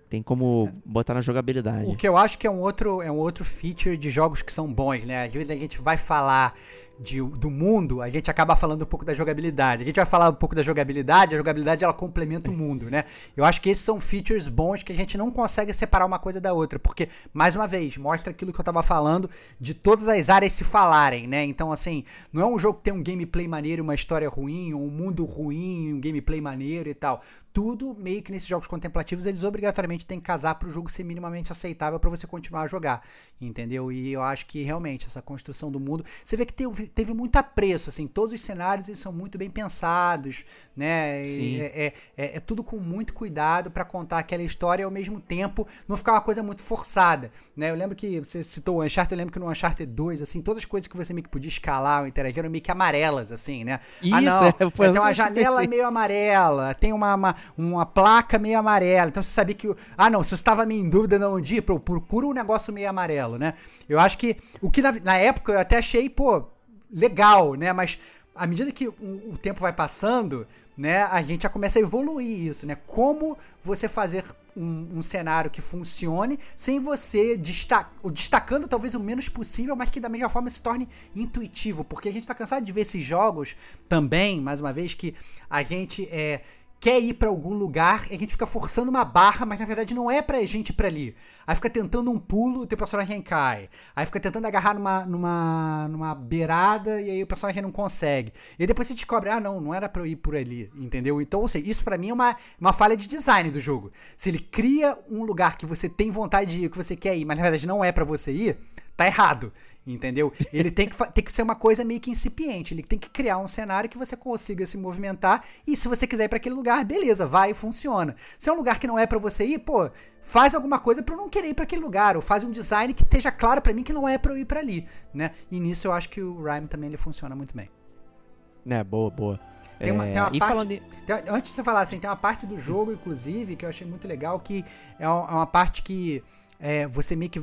tem como botar na jogabilidade. O que eu acho que é um outro é um outro feature de jogos que são bons, né? Às vezes a gente vai falar de, do mundo, a gente acaba falando um pouco da jogabilidade. A gente vai falar um pouco da jogabilidade, a jogabilidade ela complementa o mundo, né? Eu acho que esses são features bons que a gente não consegue separar uma coisa da outra, porque mais uma vez, mostra aquilo que eu tava falando de todas as áreas se falarem, né? Então assim, não é um jogo que tem um gameplay maneiro, uma história ruim, um mundo ruim, um gameplay maneiro e tal. Tudo meio que nesses jogos contemplativos eles obrigatoriamente têm que casar para o jogo ser minimamente aceitável para você continuar a jogar, entendeu? E eu acho que realmente essa construção do mundo, você vê que teve, teve muito apreço, assim, todos os cenários eles são muito bem pensados, né? Sim. É, é, é- é tudo com muito cuidado para contar aquela história e ao mesmo tempo não ficar uma coisa muito forçada, né? Eu lembro que você citou o Uncharted, eu lembro que no Uncharted 2, assim, todas as coisas que você meio que podia escalar ou interagir eram meio que amarelas, assim, né? Isso, ah, não, é, foi tem uma janela pensei. meio amarela, tem uma, uma, uma placa meio amarela. Então você sabia que. Ah, não, se você estava meio em dúvida não onde ir, procura um negócio meio amarelo, né? Eu acho que. O que na, na época eu até achei, pô, legal, né? Mas à medida que o, o tempo vai passando, né, a gente já começa a evoluir isso, né? Como você fazer um, um cenário que funcione sem você desta o destacando talvez o menos possível, mas que da mesma forma se torne intuitivo, porque a gente tá cansado de ver esses jogos também, mais uma vez, que a gente é quer ir pra algum lugar e a gente fica forçando uma barra, mas na verdade não é pra gente ir pra ali. Aí fica tentando um pulo, o teu personagem cai. Aí fica tentando agarrar numa, numa, numa beirada e aí o personagem não consegue. E depois você descobre, ah não, não era pra eu ir por ali, entendeu? Então, ou seja, isso pra mim é uma, uma falha de design do jogo. Se ele cria um lugar que você tem vontade de ir, que você quer ir, mas na verdade não é pra você ir, tá errado. Entendeu? Ele tem que, tem que ser uma coisa meio que incipiente. Ele tem que criar um cenário que você consiga se movimentar. E se você quiser ir pra aquele lugar, beleza, vai e funciona. Se é um lugar que não é pra você ir, pô, faz alguma coisa pra eu não querer ir pra aquele lugar. Ou faz um design que esteja claro pra mim que não é pra eu ir pra ali, né? E nisso eu acho que o Rhyme também ele funciona muito bem. É, boa, boa. Tem uma- É, tem uma e parte- falando em- Tem- antes de você falar assim, tem uma parte do jogo, inclusive, que eu achei muito legal, que é uma, é uma parte que é, você meio que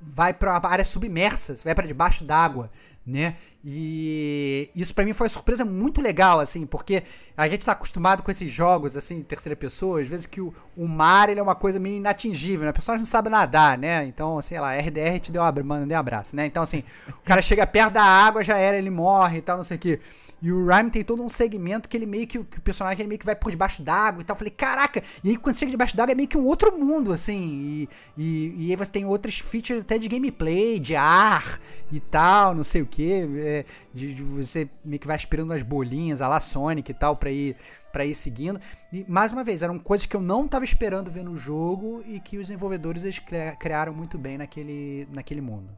vai pra uma área submersa, você vai pra debaixo d'água, né? E isso pra mim foi uma surpresa muito legal, assim, porque a gente tá acostumado com esses jogos, assim, em terceira pessoa, às vezes que o, o mar, ele é uma coisa meio inatingível, né? A pessoa não sabe nadar, né? Então, sei lá, RDR te deu abra- mandei um abraço, né? Então, assim, o cara chega perto da água, já era, ele morre e tal, não sei o quê. E o Rhyme tem todo um segmento que ele meio que, que o personagem ele meio que vai por debaixo d'água e tal. Eu falei, caraca! E aí quando chega debaixo d'água é meio que um outro mundo, assim. E, e, e aí você tem outras features até de gameplay, de ar e tal, não sei o que, é, de, de você meio que vai aspirando umas bolinhas, a lá Sonic e tal, pra ir, pra ir seguindo. E, mais uma vez, eram coisas que eu não tava esperando ver no jogo e que os desenvolvedores eles criaram muito bem naquele, naquele mundo.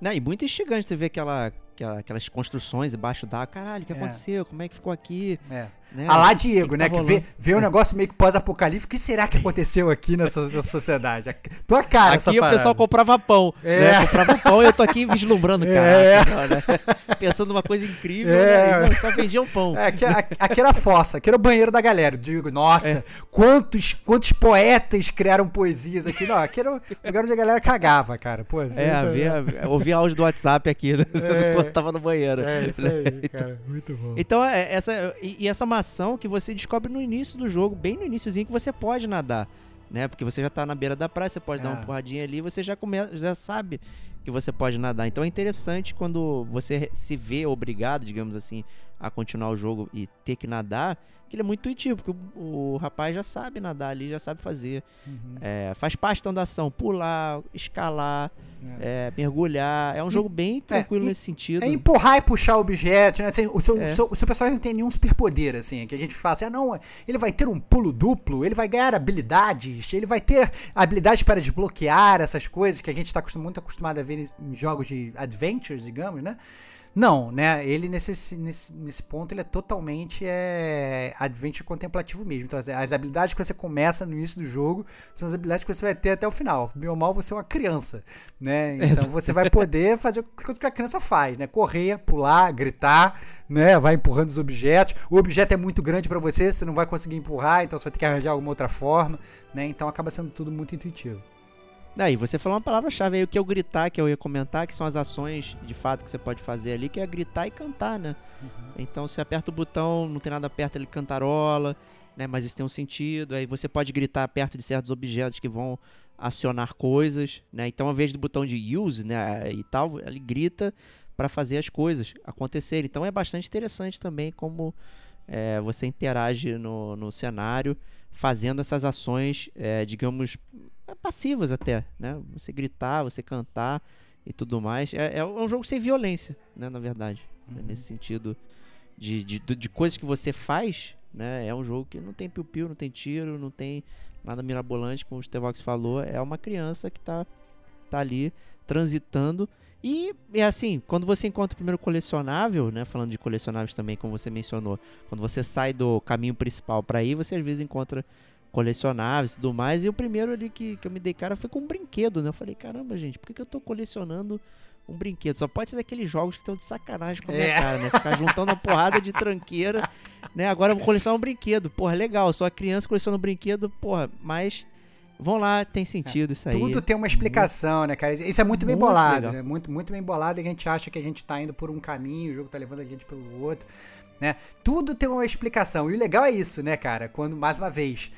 Né, e muito instigante você ver aquela, aquelas construções embaixo d'água. Caralho, o que É. aconteceu? Como é que ficou aqui? É. Né? A lá O que Diego, que né? tá Que vê, vê um negócio meio que pós-apocalíptico. O que será que aconteceu aqui nessa, nessa sociedade? Tua cara, essa Aqui o parada. pessoal comprava pão. É. Né? Comprava pão e eu tô aqui vislumbrando, É. cara. Né? Pensando numa coisa incrível, É. né? E não, só vendiam pão. É, aqui, aqui- aqui era a fossa, aqui era o banheiro da galera. Eu Digo, nossa, É. quantos, quantos poetas criaram poesias aqui. Não, aqui era o lugar onde a galera cagava, cara. Pô, assim, É, havia, ouvia áudio do WhatsApp aqui né? É. quando tava no banheiro. É, isso aí, cara. Muito bom. Então, é, essa, e, e essa maçã que você descobre no início do jogo, bem no iníciozinho, que você pode nadar, né? Porque você já tá na beira da praia, você pode dar É. uma porradinha ali, você já, come, já sabe que você pode nadar. Então é interessante quando você se vê obrigado, digamos assim, a continuar o jogo e ter que nadar, que ele é muito intuitivo, porque o, o rapaz já sabe nadar ali, já sabe fazer. Uhum. É, faz parte então da ação, pular, escalar, É. é, mergulhar. É um jogo bem tranquilo e- nesse sentido. É empurrar e puxar objetos, né? Assim, o, seu, É. o seu- o seu personagem não tem nenhum superpoder, assim, que a gente fala assim, ah, não, ele vai ter um pulo duplo, ele vai ganhar habilidades, ele vai ter habilidades para desbloquear essas coisas que a gente está muito acostumado a ver em jogos de adventures, digamos, né? Não, né? Ele nesse, nesse, nesse ponto ele é totalmente é, adventure contemplativo mesmo. Então, as, as habilidades que você começa no início do jogo são as habilidades que você vai ter até o final. Ou mal, você é uma criança, né? Então você vai poder fazer o que a criança faz, né? Correr, pular, gritar, né? Vai empurrando os objetos. O objeto é muito grande para você, você não vai conseguir empurrar, então você vai ter que arranjar alguma outra forma, né? Então acaba sendo tudo muito intuitivo. Aí, você falou uma palavra-chave aí, o que eu gritar, que eu ia comentar, que são as ações de fato que você pode fazer ali, que é gritar e cantar, né? Então, você aperta o botão, não tem nada perto, ele cantarola, né? Mas isso tem um sentido. Aí você pode gritar perto de certos objetos que vão acionar coisas, né? Então, ao invés do botão de use, né, e tal, ele grita para fazer as coisas acontecerem. Então, é bastante interessante também como é, você interage no, no cenário, fazendo essas ações, é, digamos, passivas até, né? Você gritar, você cantar e tudo mais. É, é um jogo sem violência, né? Na verdade, né, nesse sentido de, de, de coisas que você faz, né? É um jogo que não tem piu-piu, não tem tiro, não tem nada mirabolante, como o Stevox falou. É uma criança que tá, tá ali transitando. E é assim, quando você encontra o primeiro colecionável, né? Falando de colecionáveis também, como você mencionou, quando você sai do caminho principal para ir, você às vezes encontra colecionáveis e tudo mais. E o primeiro ali que, que eu me dei cara foi com um brinquedo, né? Eu falei, caramba, gente, por que, que eu tô colecionando um brinquedo? Só pode ser daqueles jogos que estão de sacanagem com a minha É. cara, né? Ficar juntando uma porrada de tranqueira, né? Agora eu vou colecionar um brinquedo. Porra, legal, sou a criança colecionando um brinquedo, porra, mas. Vão lá, tem sentido isso aí. Tudo tem uma explicação, né, cara? Isso é muito bem Muito bolado, legal. né? Muito, muito bem bolado a gente acha que a gente tá indo por um caminho, o jogo tá levando a gente pelo outro, né? Tudo tem uma explicação. E o legal é isso, né, cara? Quando, mais uma vez,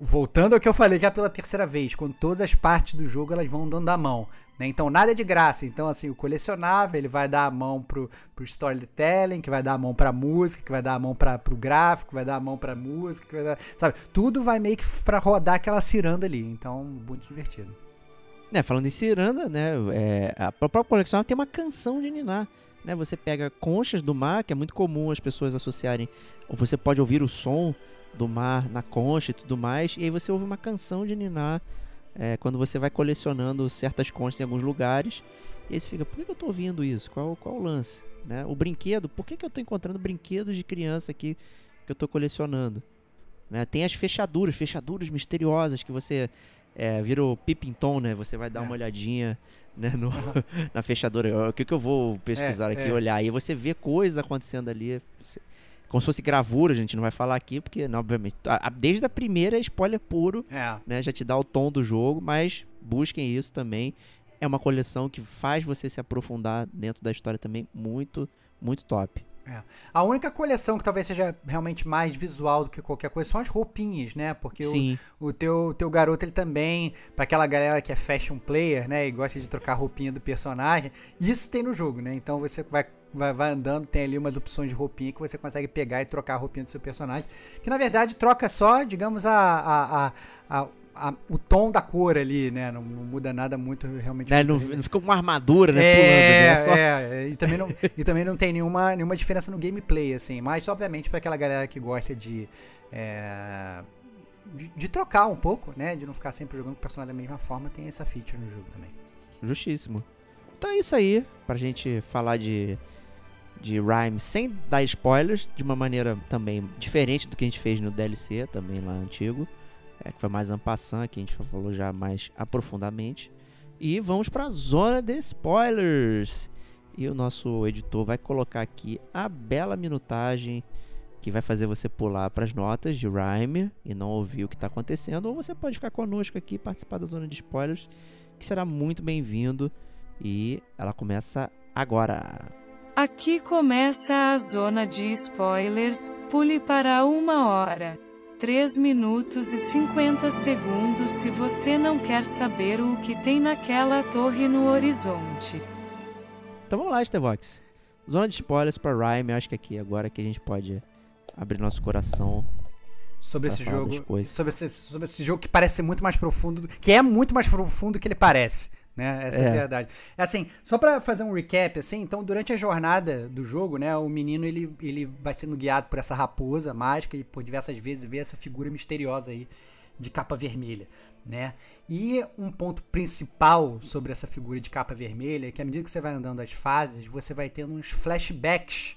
voltando ao que eu falei já pela terceira vez, quando todas as partes do jogo elas vão dando a mão, né? Então nada é de graça. Então, assim, o colecionável, ele vai dar a mão pro, pro storytelling, que vai dar a mão pra música, que vai dar a mão pra, pro gráfico, que vai dar a mão pra música, que vai dar, sabe? Tudo vai meio que pra rodar aquela ciranda ali. Então, muito divertido. né, falando em ciranda, né, é, a própria coleção tem uma canção de ninar, né, você pega conchas do mar, que é muito comum as pessoas associarem, ou você pode ouvir o som do mar na concha e tudo mais, e aí você ouve uma canção de ninar é, quando você vai colecionando certas conchas em alguns lugares, e aí você fica, por que, que eu tô ouvindo isso? Qual, qual o lance? Né? O brinquedo, por que, que eu tô encontrando brinquedos de criança aqui que eu tô colecionando? Né? Tem as fechaduras, fechaduras misteriosas que você é, vira o Pippin Tom, né? Você vai dar É. uma olhadinha né, no- na fechadura. O que, que eu vou pesquisar É, aqui, é. olhar? E você vê coisas acontecendo ali. Você- como se fosse gravura, a gente não vai falar aqui, porque, né, obviamente, a- a- desde a primeira é spoiler puro, É. né? Já te dá o tom do jogo, mas busquem isso também. É uma coleção que faz você se aprofundar dentro da história também muito, muito top. A única coleção que talvez seja realmente mais visual do que qualquer coisa são as roupinhas, né? Porque o, Sim, o teu, teu garoto, ele também, pra aquela galera que é fashion player, né? E gosta de trocar a roupinha do personagem, isso tem no jogo, né? Então você vai, vai, vai andando, tem ali umas opções de roupinha que você consegue pegar e trocar a roupinha do seu personagem. Que na verdade troca só, digamos, a. a, a, a o tom da cor ali, né? Não, não muda nada muito realmente. Muito Não, não com uma armadura, né? é, pulando, né? Só- é, e também não, e também não tem nenhuma, nenhuma diferença no gameplay, assim. Mas, obviamente, pra aquela galera que gosta de, é, de. de trocar um pouco, né? De não ficar sempre jogando com o personagem da mesma forma, tem essa feature no jogo também. Justíssimo. Então é isso aí, pra gente falar de, de Rhyme sem dar spoilers, de uma maneira também diferente do que a gente fez no DLC, também lá antigo. É, que foi mais ampassant, que a gente falou já mais aprofundadamente. E vamos pra zona de spoilers. E o nosso editor vai colocar aqui a bela minutagem que vai fazer você pular para as notas de Rhyme e não ouvir o que está acontecendo. Ou você pode ficar conosco aqui e participar da zona de spoilers, que será muito bem-vindo. E ela começa agora. Aqui começa a zona de spoilers. Pule para uma hora, 3 minutos e 50 segundos se você não quer saber o que tem naquela torre no horizonte. Então vamos lá, Stevox. Zona de spoilers para Rhyme. Acho que aqui agora que a gente pode abrir nosso coração. Sobre esse jogo. Sobre esse, sobre esse jogo que parece ser muito mais profundo. Que é muito mais profundo do que ele parece. Né? Essa é. a É. verdade. É assim, só pra fazer um recap, assim, então durante a jornada do jogo, né, o menino ele, ele vai sendo guiado por essa raposa mágica e por diversas vezes vê essa figura misteriosa aí de capa vermelha, né? E um ponto principal sobre essa figura de capa vermelha é que à medida que você vai andando as fases, você vai tendo uns flashbacks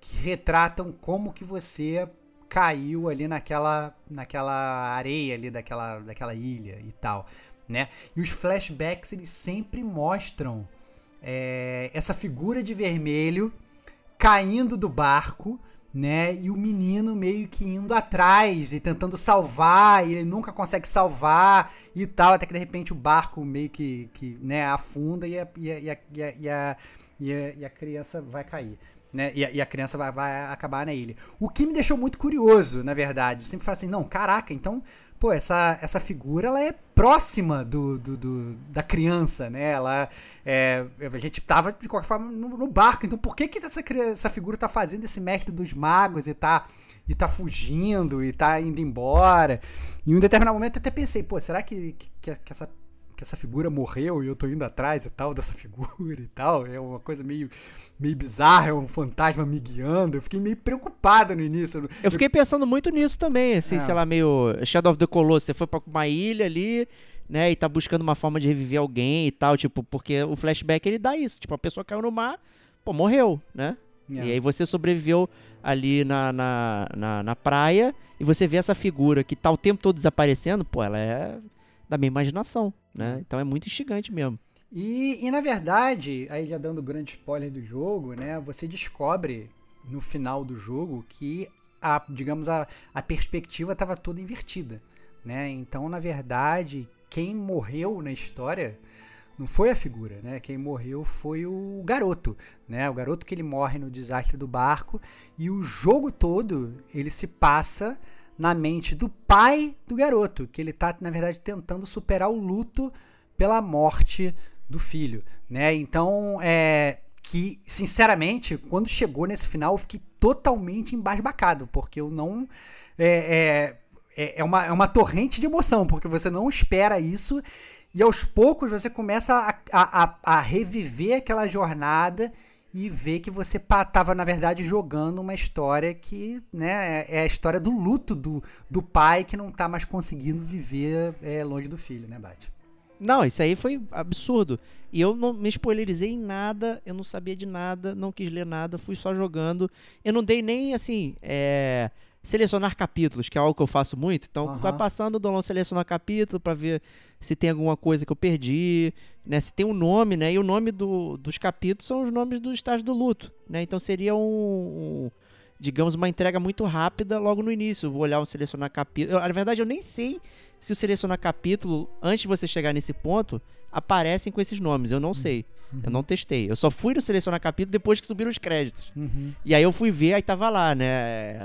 que retratam como que você caiu ali naquela, naquela areia ali daquela, daquela ilha e tal, né? E os flashbacks eles sempre mostram é, essa figura de vermelho caindo do barco, né? E o menino meio que indo atrás e tentando salvar, e ele nunca consegue salvar e tal, até que de repente o barco meio que, que né, afunda e a, criança vai cair. Né? E, a, e a criança vai, vai acabar na ilha. O que me deixou muito curioso, na verdade. Eu sempre falo assim, não, caraca, então, pô, essa, essa figura ela é próxima do, do, do- da criança, né? Ela é, a gente tava de qualquer forma no, no barco, então por que que essa, essa figura tá fazendo esse mestre dos magos e tá e tá fugindo e tá indo embora? Em um determinado momento eu até pensei, pô, será que, que, que essa que essa figura morreu e eu tô indo atrás e tal dessa figura e tal. É uma coisa meio, meio bizarra, é um fantasma me guiando. Eu fiquei meio preocupado no início. Eu fiquei pensando muito nisso também, assim, É. sei lá, meio Shadow of the Colossus. Você foi pra uma ilha ali, né, e tá buscando uma forma de reviver alguém e tal, tipo, porque o flashback ele dá isso. Tipo, a pessoa caiu no mar, pô, morreu, né? É. E aí você sobreviveu ali na, na, na, na praia e você vê essa figura que tá o tempo todo desaparecendo, pô, ela é da minha imaginação, né? Então é muito instigante mesmo. E, e na verdade, aí já dando grande spoiler do jogo, né? Você descobre no final do jogo que a, digamos, a, a perspectiva estava toda invertida, né? Então, na verdade, quem morreu na história não foi a figura, né? Quem morreu foi o garoto, né? O garoto que ele morre no desastre do barco e o jogo todo ele se passa na mente do pai do garoto, que ele tá na verdade tentando superar o luto pela morte do filho, né? Então, é que sinceramente, quando chegou nesse final, eu fiquei totalmente embasbacado, porque eu não é, é, é, é uma, é uma torrente de emoção, porque você não espera isso e aos poucos você começa a, a, a- a reviver aquela jornada e ver que você pa- tava, na verdade, jogando uma história que né, é é a história do luto do, do pai que não tá mais conseguindo viver é, longe do filho, né, Bate? Não, isso aí foi absurdo. E eu não me spoilerizei em nada, eu não sabia de nada, não quis ler nada, fui só jogando. Eu não dei nem, assim, é, selecionar capítulos, que é algo que eu faço muito. Então, Aham. vai passando, lá um selecionar capítulo pra ver se tem alguma coisa que eu perdi, né? Se tem um nome, né? E o nome do- dos capítulos são os nomes dos estágios do luto, né? Então seria um, um, digamos, uma entrega muito rápida logo no início. Vou olhar um selecionar capítulo. Eu, na verdade, eu nem sei se o selecionar capítulo, antes de você chegar nesse ponto, aparecem com esses nomes. Eu não sei. Eu não testei. Eu só fui no selecionar capítulo depois que subiram os créditos. Uhum. E aí eu fui ver, aí tava lá, né?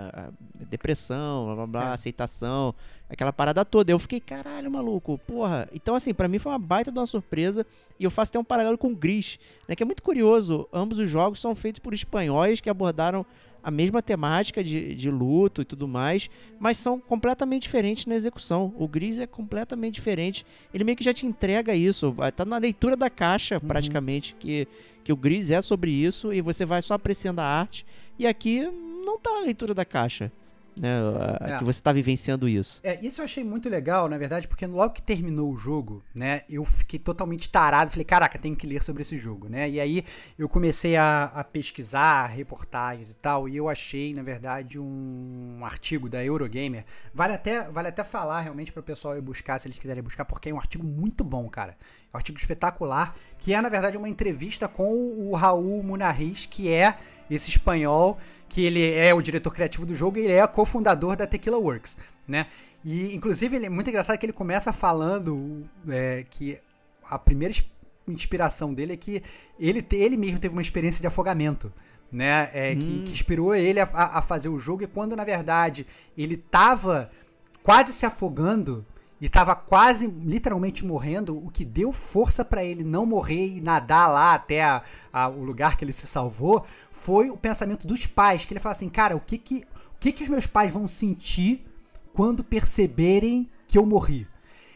Depressão, blá blá blá, É. aceitação, aquela parada toda. Eu fiquei, caralho, maluco, porra. Então, assim, pra mim foi uma baita de uma surpresa. E eu faço até um paralelo com o Gris, né? Que é muito curioso. Ambos os jogos são feitos por espanhóis que abordaram a mesma temática de, de luto e tudo mais, mas são completamente diferentes na execução. O Gris é completamente diferente. Ele meio que já te entrega isso. Tá na leitura da caixa, uhum. praticamente, que, que o Gris é sobre isso, e você vai só apreciando a arte. E aqui não tá na leitura da caixa né? É. Que você está vivenciando isso. É, isso eu achei muito legal, na verdade, porque logo que terminou o jogo, né? Eu fiquei totalmente tarado. Falei, caraca, tenho que ler sobre esse jogo, né? E aí eu comecei a, a pesquisar reportagens e tal, e eu achei, na verdade, um, artigo da Eurogamer. Vale até, vale até falar realmente para o pessoal ir buscar, se eles quiserem buscar, porque é um artigo muito bom, cara. Um artigo espetacular, que é, na verdade, uma entrevista com o Raul Munarriz, que é esse espanhol, que ele é o diretor criativo do jogo e ele é cofundador da Tequila Works, né? E, inclusive, ele é muito engraçado que ele começa falando é, que a primeira inspiração dele é que ele, ele mesmo teve uma experiência de afogamento, né? É, hum. que, que, inspirou ele a, a, fazer o jogo e quando, na verdade, ele tava quase se afogando, e tava quase literalmente morrendo, o que deu força para ele não morrer e nadar lá até a, a, o lugar que ele se salvou, foi o pensamento dos pais, que ele fala assim, cara, o que que, o que que os meus pais vão sentir quando perceberem que eu morri?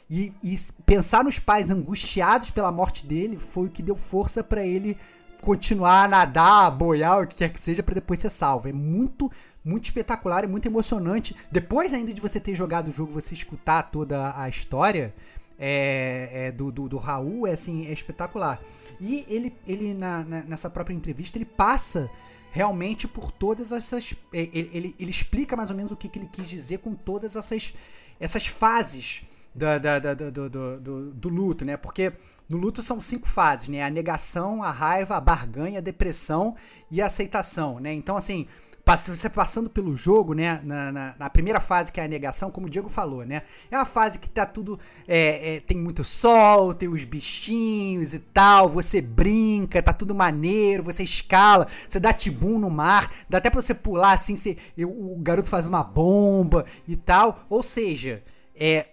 E, e pensar nos pais angustiados pela morte dele foi o que deu força para ele continuar a nadar, boiar, o que quer que seja, para depois ser salvo. É muito muito espetacular e muito emocionante. Depois ainda de você ter jogado o jogo, você escutar toda a história é, é, do, do, do, Raul, é assim, é espetacular. E ele, ele na, na, nessa própria entrevista, ele passa realmente por todas essas. É, ele, ele, ele, explica mais ou menos o que, que ele quis dizer com todas essas, essas fases do, do, do, do, luto, né? Porque no luto são cinco fases, né? A negação, a raiva, a barganha, a depressão e a aceitação, né? Então, assim, você passando pelo jogo, né? Na, na, na, primeira fase, que é a negação, como o Diego falou, né? É uma fase que tá tudo. É, é, tem muito sol, tem os bichinhos e tal. Você brinca, tá tudo maneiro, você escala, você dá tibum no mar, dá até pra você pular assim, você, o garoto faz uma bomba e tal. Ou seja, é.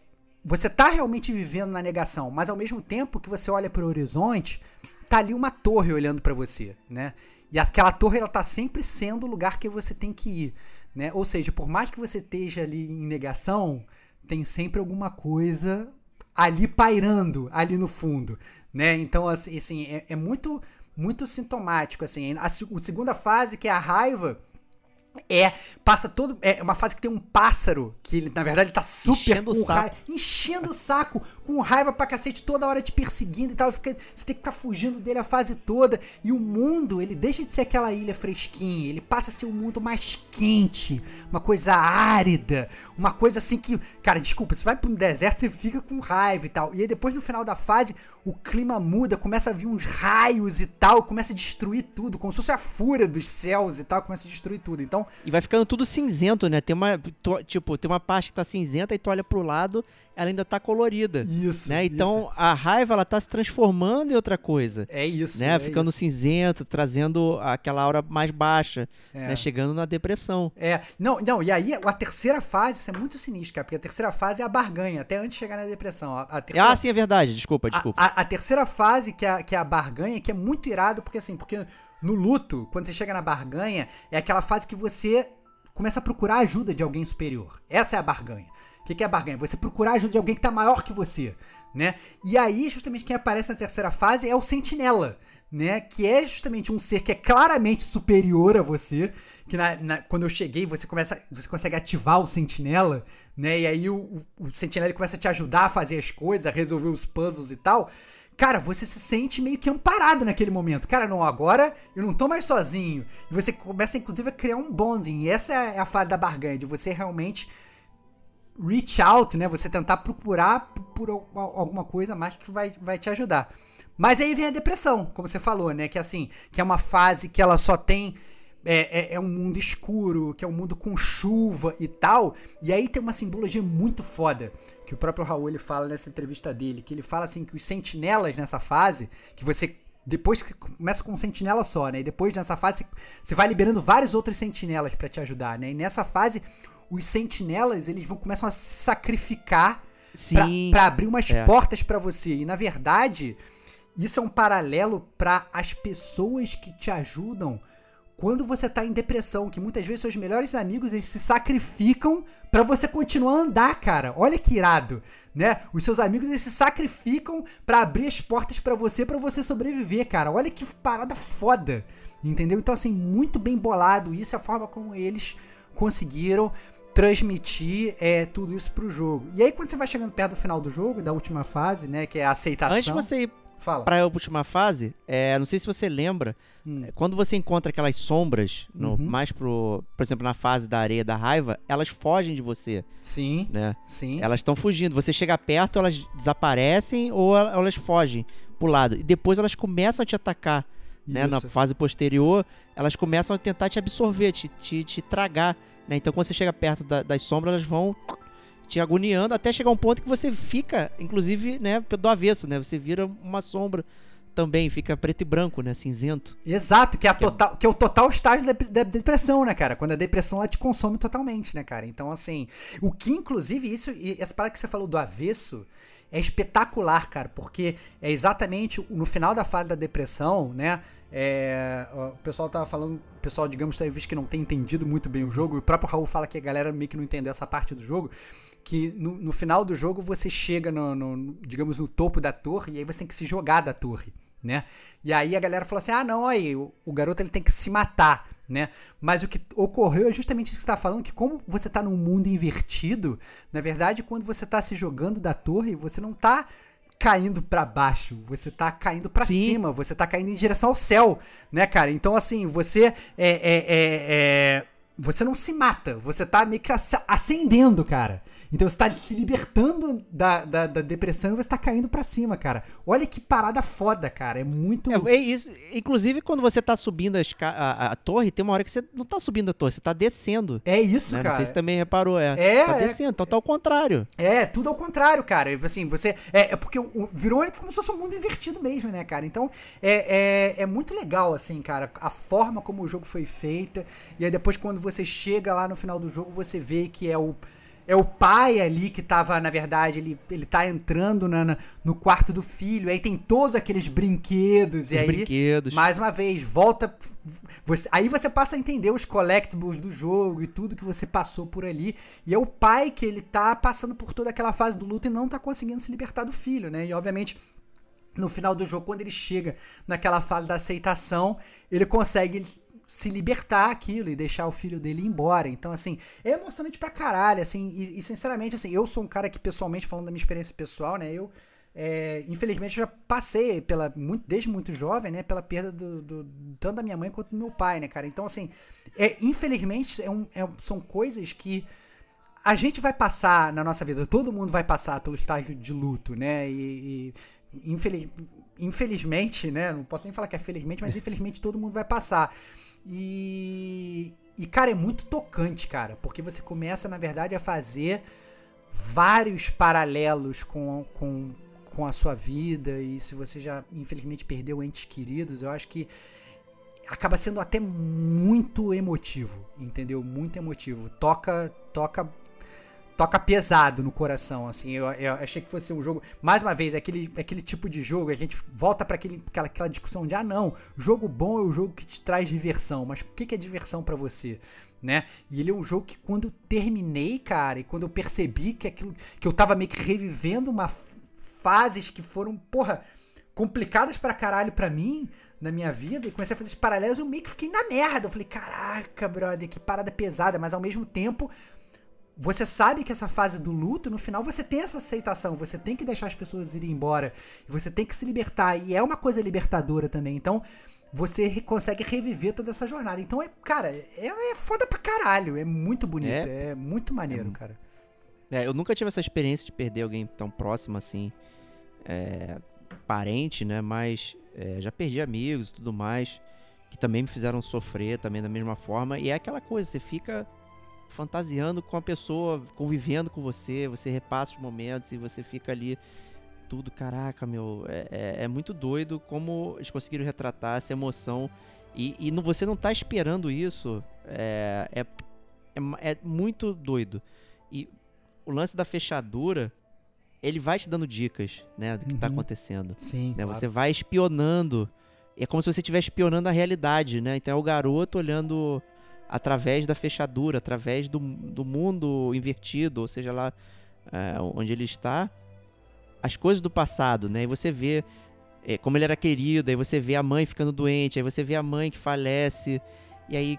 Você tá realmente vivendo na negação, mas ao mesmo tempo que você olha para o horizonte, tá ali uma torre olhando para você, né? E aquela torre ela tá sempre sendo o lugar que você tem que ir, né? Ou seja, por mais que você esteja ali em negação, tem sempre alguma coisa ali pairando ali no fundo, né? Então assim, assim é, é muito muito sintomático assim. A, a segunda fase que é a raiva, é, passa todo. É uma fase que tem um pássaro que ele, na verdade, tá super enchendo o saco. Enchendo o saco, com raiva pra cacete, toda hora te perseguindo e tal. Fica, você tem que ficar fugindo dele a fase toda. E o mundo, ele deixa de ser aquela ilha fresquinha, ele passa a ser um mundo mais quente, uma coisa árida, uma coisa assim que. Cara, desculpa, você vai pra um deserto, você fica com raiva e tal. E aí depois no final da fase, o clima muda, começa a vir uns raios e tal, começa a destruir tudo, como se fosse a fúria dos céus e tal, começa a destruir tudo. Então. E vai ficando tudo cinzento, né? Tem uma. Tipo, tem uma parte que tá cinzenta e tu olha pro lado, ela ainda tá colorida. Isso. Né? Então isso. a raiva ela tá se transformando em outra coisa. É isso. Né? É ficando isso. cinzento, trazendo aquela aura mais baixa, é. né? chegando na depressão. É. Não, não, e aí a terceira fase, isso é muito sinistro, cara, porque a terceira fase é a barganha, até antes de chegar na depressão. A, a terceira... Ah, sim, é verdade. Desculpa, desculpa. A, a, a, terceira fase, que é, que é a barganha, que é muito irado, porque assim, porque no luto, quando você chega na barganha, é aquela fase que você começa a procurar ajuda de alguém superior. Essa é a barganha. O que, que é a barganha? Você procurar ajuda de alguém que está maior que você, né? E aí, justamente, quem aparece na terceira fase é o Sentinela, né? Que é justamente um ser que é claramente superior a você. Que na, na, quando eu cheguei, você começa, você consegue ativar o Sentinela, né? E aí o, o, o Sentinela começa a te ajudar a fazer as coisas, a resolver os puzzles e tal cara, você se sente meio que amparado naquele momento. Cara, não, agora eu não tô mais sozinho. E você começa, inclusive, a criar um bonding. E essa é a fase da barganha, de você realmente reach out, né? Você tentar procurar por, alguma coisa mais que vai, vai te ajudar. Mas aí vem a depressão, como você falou, né? Que assim, que é uma fase que ela só tem é, é, é, um mundo escuro, que é um mundo com chuva e tal. E aí tem uma simbologia muito foda, que o próprio Raul ele fala nessa entrevista dele, que ele fala assim que os sentinelas nessa fase, que você depois que começa com um sentinela só, né? E depois nessa fase você vai liberando vários outros sentinelas para te ajudar, né? E nessa fase os sentinelas, eles vão começam a se sacrificar para abrir umas é. portas para você. E na verdade, isso é um paralelo para as pessoas que te ajudam quando você tá em depressão, que muitas vezes seus melhores amigos eles se sacrificam para você continuar a andar, cara. Olha que irado, né? Os seus amigos eles se sacrificam para abrir as portas para você, para você sobreviver, cara. Olha que parada foda. Entendeu? Então assim, muito bem bolado isso, é a forma como eles conseguiram transmitir é, tudo isso pro jogo. E aí, quando você vai chegando perto do final do jogo, da última fase, né, que é a aceitação... Antes de você ir Fala. pra última fase, é, não sei se você lembra, Hum. é, quando você encontra aquelas sombras, no- Uhum. mais pro, por exemplo, na fase da areia da raiva, elas fogem de você, Sim, né? sim. Elas estão fugindo. Você chega perto, elas desaparecem ou el- elas fogem pro lado. E depois elas começam a te atacar, né? Na fase posterior, elas começam a tentar te absorver, te, te, te tragar, né? Então quando você chega perto da- das sombras, elas vão te agoniando até chegar um ponto que você fica, inclusive, né, do avesso, né? Você vira uma sombra também, fica preto e branco, né? Cinzento. Exato, que é, a total, que é o total estágio da, da depressão, né, cara? Quando a depressão ela te consome totalmente, né, cara? Então, assim, o que inclusive isso, e essa parada que você falou do avesso, é espetacular, cara, porque é exatamente no final da fase da depressão, né? é, o pessoal tava falando, o pessoal, digamos, talvez que não tem entendido muito bem o jogo, e o próprio Raul fala que a galera meio que não entendeu essa parte do jogo, que no, no final do jogo você chega no- no, digamos, no topo da torre, e aí você tem que se jogar da torre, né? E aí a galera falou assim: ah, não, aí, o, o garoto ele tem que se matar, né? Mas o que ocorreu é justamente isso que você tá falando, que como você tá num mundo invertido, na verdade, quando você tá se jogando da torre, você não tá caindo pra baixo, você tá caindo Sim. cima, você tá caindo em direção ao céu, né, cara? Então, assim, você é, é, é- é- Você não se mata, você tá meio que ac- ascendendo, cara. Então você tá se libertando da, da, da depressão e você tá caindo pra cima, cara. Olha que parada foda, cara. É muito. É, é isso. Inclusive, quando você tá subindo a, a- a torre, tem uma hora que você não tá subindo a torre, você tá descendo. É isso, né? cara. Não sei se também reparou, é. É, tá é. descendo, então tá ao contrário. É, tudo ao contrário, cara. Assim, você. É, é porque virou como se fosse um mundo invertido mesmo, né, cara? Então, é, é, é muito legal, assim, cara, a forma como o jogo foi feita. E aí depois, quando você chega lá no final do jogo, você vê que é o. É o pai ali que tava, na verdade, ele, ele tá entrando na, na- no quarto do filho. Aí tem todos aqueles brinquedos. e Os aí, brinquedos. mais uma vez, volta. Você, aí você passa a entender os collectibles do jogo e tudo que você passou por ali. E é o pai que ele tá passando por toda aquela fase do luto e não tá conseguindo se libertar do filho, né? E obviamente. No final do jogo, quando ele chega naquela fase da aceitação, ele consegue se libertar aquilo e deixar o filho dele ir embora. Então, assim, é emocionante pra caralho, assim, e, e, sinceramente, assim, eu sou um cara que, pessoalmente, falando da minha experiência pessoal, né, eu, é, infelizmente, já passei pela, muito, desde muito jovem, né, pela perda do, do- tanto da minha mãe quanto do meu pai, né, cara. Então, assim, é, infelizmente, é um- é são coisas que a gente vai passar na nossa vida, todo mundo vai passar pelo estágio de luto, né? E, e infeliz- infelizmente, né? Não posso nem falar que é felizmente, mas infelizmente todo mundo vai passar. E, e cara, é muito tocante, cara, porque você começa, na verdade, a fazer vários paralelos com, com, com a sua vida. E se você já, infelizmente, perdeu entes queridos, eu acho que acaba sendo até muito emotivo, entendeu? Muito emotivo. Toca, toca, toca pesado no coração, assim. Eu, eu achei que fosse um jogo, mais uma vez, aquele, aquele tipo de jogo, a gente volta para aquela, aquela discussão de ah não, jogo bom é o jogo que te traz diversão, mas o que, que é diversão para você? Né? E ele é um jogo que quando eu terminei, cara, e quando eu percebi que aquilo que eu tava meio que revivendo uma fases que foram, porra, complicadas pra caralho pra mim na minha vida e comecei a fazer esses paralelos, eu meio que fiquei na merda. Eu falei, caraca, brother, que parada pesada, mas ao mesmo tempo você sabe que essa fase do luto, no final você tem essa aceitação, você tem que deixar as pessoas irem embora, você tem que se libertar, e é uma coisa libertadora também. Então, você consegue reviver toda essa jornada. Então, é, cara, é, é foda pra caralho, é muito bonito, é, É. muito maneiro, cara. É, eu nunca tive essa experiência de perder alguém tão próximo assim, é, parente, né? Mas é, já perdi amigos e tudo mais, que também me fizeram sofrer também da mesma forma. E é aquela coisa, você fica fantasiando com a pessoa, convivendo com você, você repassa os momentos e você fica ali tudo, caraca, meu, é, é- é muito doido como eles conseguiram retratar essa emoção e, e não- você não tá esperando isso, é, é, é, é muito doido. E o lance da fechadura, ele vai te dando dicas, né, do que tá Uhum. acontecendo. Sim, né? claro. Você vai espionando é como se você estivesse espionando a realidade, né? Então é o garoto olhando através da fechadura, através do, do mundo invertido, ou seja lá é, onde ele está, as coisas do passado, né? E você vê é, como ele era querido, aí você vê a mãe ficando doente, aí você vê a mãe que falece, e aí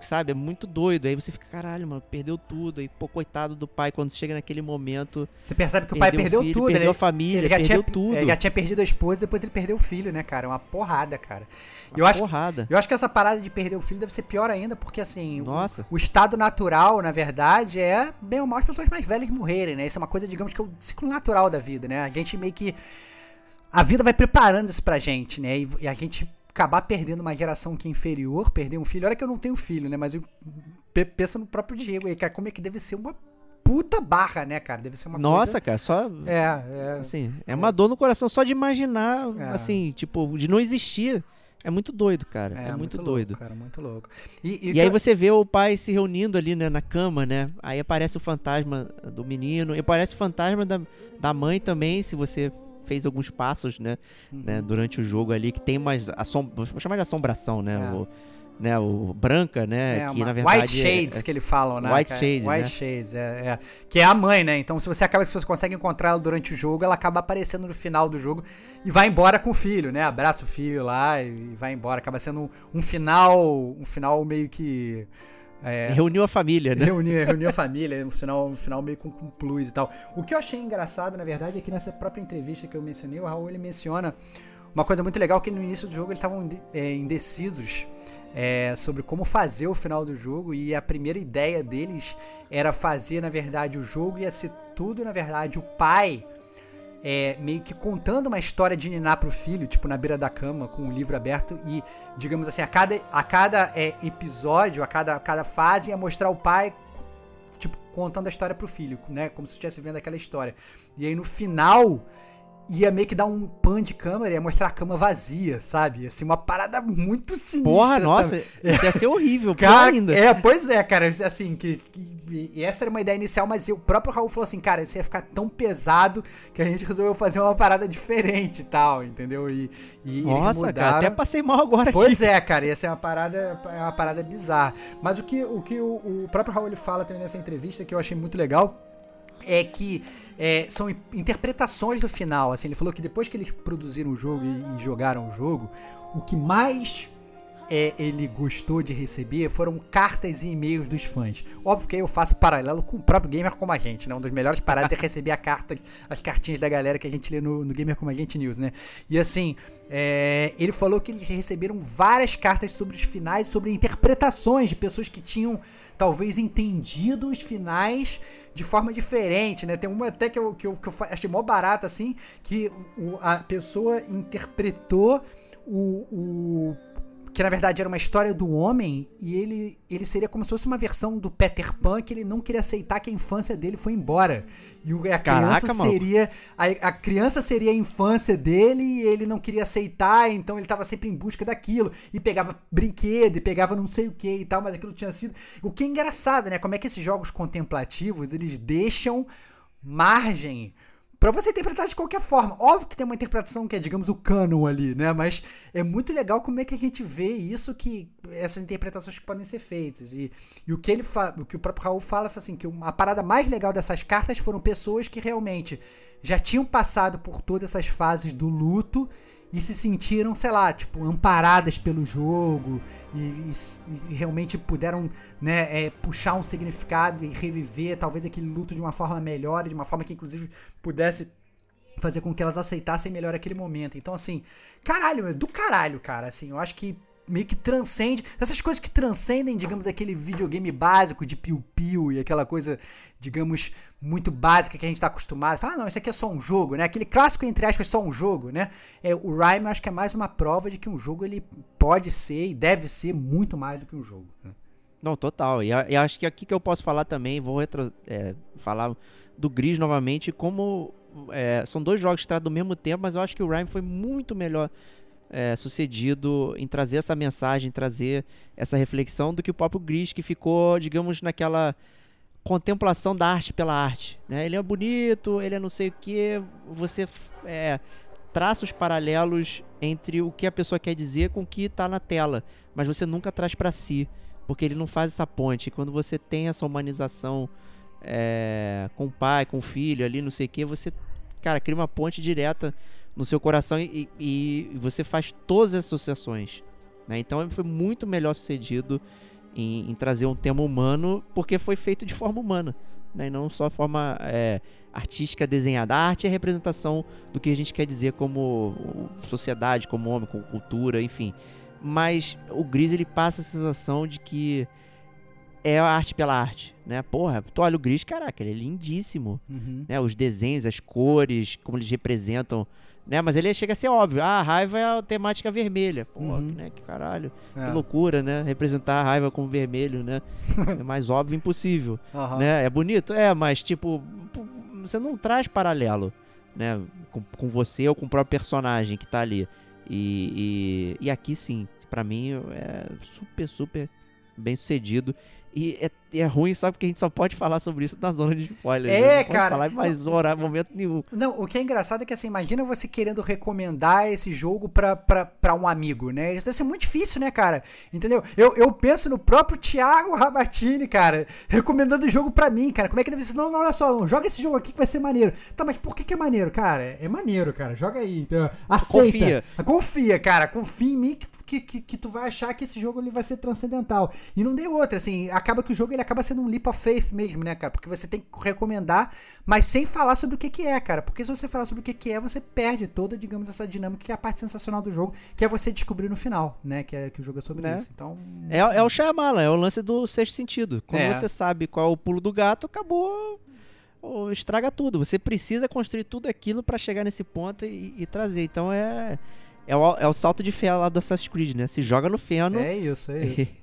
sabe? É muito doido. Aí você fica, caralho, mano, perdeu tudo. Aí, pô, coitado do pai, quando chega naquele momento. Você percebe que o pai perdeu filho, tudo, Perdeu ele, a família, ele já perdeu tinha, tudo. Ele já tinha perdido a esposa, depois ele perdeu o filho, né, cara? É uma porrada, cara. Uma eu acho, porrada. eu acho que essa parada de perder o filho deve ser pior ainda, porque assim, o- Nossa. o, estado natural, na verdade, é bem ou mal as pessoas mais velhas morrerem, né? Isso é uma coisa, digamos que é o ciclo natural da vida, né? A gente meio que. A vida vai preparando isso pra gente, né? E, e a gente acabar perdendo uma geração que é inferior, perder um filho. Olha que eu não tenho filho, né? Mas eu pe- pensa no próprio Diego aí, cara, como é que deve ser uma puta barra, né, cara? Deve ser uma Nossa, coisa. cara, só. É, é. Assim, é uma dor no coração só de imaginar, É. assim, tipo, de não existir. É muito doido, cara. É, muito, louco, doido. cara, muito louco. E, e E aí eu- você vê o pai se reunindo ali né, na cama, né? Aí aparece o fantasma do menino, e aparece o fantasma da, da mãe também, se você fez alguns passos, né, Uhum. né, durante o jogo ali, que tem mais assom vou chamar de assombração, né? É. O, né, o branca, né, É, que na verdade White é- Shades é- que ele falam, né? White? Shades, White né? Shades, é, é. Que é a mãe, né? Então, se você acaba, se você consegue encontrar ela durante o jogo, ela acaba aparecendo no final do jogo e vai embora com o filho, né? Abraça o filho lá e vai embora. Acaba sendo um, um final, um final meio que é, reuniu a família, né? reunir, reunir a família, um final, um final meio com, com plus e tal. O que eu achei engraçado, na verdade, é que nessa própria entrevista que eu mencionei, o Raul ele menciona uma coisa muito legal que no início do jogo eles estavam é, indecisos é, sobre como fazer o final do jogo e a primeira ideia deles era fazer, na verdade, o jogo ia ser tudo, na verdade, o pai é, meio que contando uma história de Niná pro filho, tipo, na beira da cama, com o livro aberto, e, digamos assim, a cada, a cada é, episódio, a cada, a cada fase, ia mostrar o pai, tipo, contando a história pro filho, né? Como se estivesse vendo aquela história. E aí no final. Ia meio que dar um pan de câmera e ia mostrar a cama vazia, sabe? Assim, uma parada muito sinistra. Porra, nossa, isso ia ser horrível, Cara, ainda. é, pois é, cara, assim, que, que- e essa era uma ideia inicial, mas o próprio Raul falou assim, cara, isso ia ficar tão pesado que a gente resolveu fazer uma parada diferente e tal, entendeu? E, e Nossa, cara, até passei mal agora aqui. Pois é, cara, ia ser uma parada, é uma parada bizarra. Mas o que o, que o, o próprio Raul ele fala também nessa entrevista, que eu achei muito legal, é que é, são in- interpretações do final. Assim, ele falou que depois que eles produziram o jogo e, e jogaram o jogo, o que mais é, ele gostou de receber foram cartas e e-mails dos fãs. Óbvio que aí eu faço paralelo com o próprio Gamer Como a Gente, né? Uma das melhores paradas é receber a carta, as cartinhas da galera que a gente lê no, no Gamer Como a Gente News, né? E assim, é, ele falou que eles receberam várias cartas sobre os finais, sobre interpretações de pessoas que tinham talvez entendido os finais de forma diferente, né? Tem uma até que eu, que eu, que eu achei mó barato, assim, que a pessoa interpretou o, o que na verdade era uma história do homem e ele, ele seria como se fosse uma versão do Peter Pan que ele não queria aceitar que a infância dele foi embora. E a criança maluco. seria a, a criança seria a infância dele e ele não queria aceitar, então ele tava sempre em busca daquilo e pegava brinquedo e pegava não sei o que e tal, mas aquilo tinha sido o que é engraçado, né? Como é que esses jogos contemplativos, eles deixam margem Pra você interpretar de qualquer forma. Óbvio que tem uma interpretação que é, digamos, o canon ali, né? Mas é muito legal como é que a gente vê isso, que essas interpretações que podem ser feitas. E, e o que ele o que o próprio Raul fala, assim, que uma- a parada mais legal dessas cartas foram pessoas que realmente já tinham passado por todas essas fases do luto e se sentiram, sei lá, tipo, amparadas pelo jogo e, e e realmente puderam, né, é, puxar um significado e reviver talvez aquele luto de uma forma melhor, de uma forma que inclusive pudesse fazer com que elas aceitassem melhor aquele momento. Então, assim, caralho, é do caralho, cara, assim, eu acho que meio que transcende, essas coisas que transcendem, digamos, aquele videogame básico de piu-piu e aquela coisa, digamos, muito básica que a gente tá acostumado. Fala, ah, não, isso aqui é só um jogo, né? Aquele clássico, entre aspas, só um jogo, né? É, o Rhyme, acho que é mais uma prova de que um jogo, ele pode ser e deve ser muito mais do que um jogo. né? Não, total. E, e acho que aqui que eu posso falar também, vou retro- é, falar do Gris novamente, como é, são dois jogos que tratam do mesmo tempo, mas eu acho que o Rhyme foi muito melhor é, sucedido em trazer essa mensagem, trazer essa reflexão do que o próprio Gris, que ficou, digamos, naquela contemplação da arte pela arte. Né? Ele é bonito, ele é não sei o que, você é, traça os paralelos entre o que a pessoa quer dizer com o que tá na tela, mas você nunca traz para si, porque ele não faz essa ponte. Quando você tem essa humanização é, com o pai, com o filho ali, não sei o que, você, cara, cria uma ponte direta no seu coração e, e, e você faz todas as associações. Né? Então foi muito melhor sucedido em, em, trazer um tema humano, porque foi feito de forma humana, né? e não só forma é, artística desenhada. A arte é a representação do que a gente quer dizer como sociedade, como homem, como cultura, enfim. Mas o Gris ele passa a sensação de que é a arte pela arte, né? Porra, tu olha o Gris, caraca, ele é lindíssimo, Uhum. né? Os desenhos, as cores, como eles representam, né? Mas ele chega a ser óbvio. Ah, a raiva é a temática vermelha. Porra, Uhum. né? Que caralho. É. Que loucura, né? Representar a raiva com vermelho, né? é mais óbvio impossível, Aham. né? É bonito? É, mas tipo, pô, você não traz paralelo, né? Com, com você ou com o próprio personagem que tá ali. E, e, e aqui sim, pra mim é super, super bem sucedido. E é, é ruim, sabe? Porque a gente só pode falar sobre isso na zona de spoiler. É? Não pode cara. falar em mais hora, momento nenhum. Não, o que é engraçado é que assim, imagina você querendo recomendar esse jogo pra, pra, pra um amigo, né? Isso deve ser muito difícil, né, cara? Entendeu? Eu, eu penso no próprio Thiago Rabatini, cara, recomendando o jogo pra mim, cara. Como é que deve ser? Não, não, olha só, não, joga esse jogo aqui que vai ser maneiro. Tá, mas por que, que é maneiro, cara? É maneiro, cara. Joga aí, então. Aceita. Confia. Confia, cara. Confia em mim que, tu- que, que, que tu vai achar que esse jogo ele vai ser transcendental. E não deu outra, assim, acaba que o jogo ele acaba sendo um leap of faith mesmo, né, cara? Porque você tem que recomendar, mas sem falar sobre o que que é, cara. Porque se você falar sobre o que que é, você perde toda, digamos, essa dinâmica que é a parte sensacional do jogo, que é você descobrir no final, né? Que é que o jogo é sobre Né? isso. Então, É, é o Shyamalan, é o lance do sexto sentido. Quando É. você sabe qual é o pulo do gato, acabou. ou estraga tudo. Você precisa construir tudo aquilo pra chegar nesse ponto e, e trazer. Então é. É o, é o salto de fé lá do Assassin's Creed, né? Se joga no feno é isso, é isso.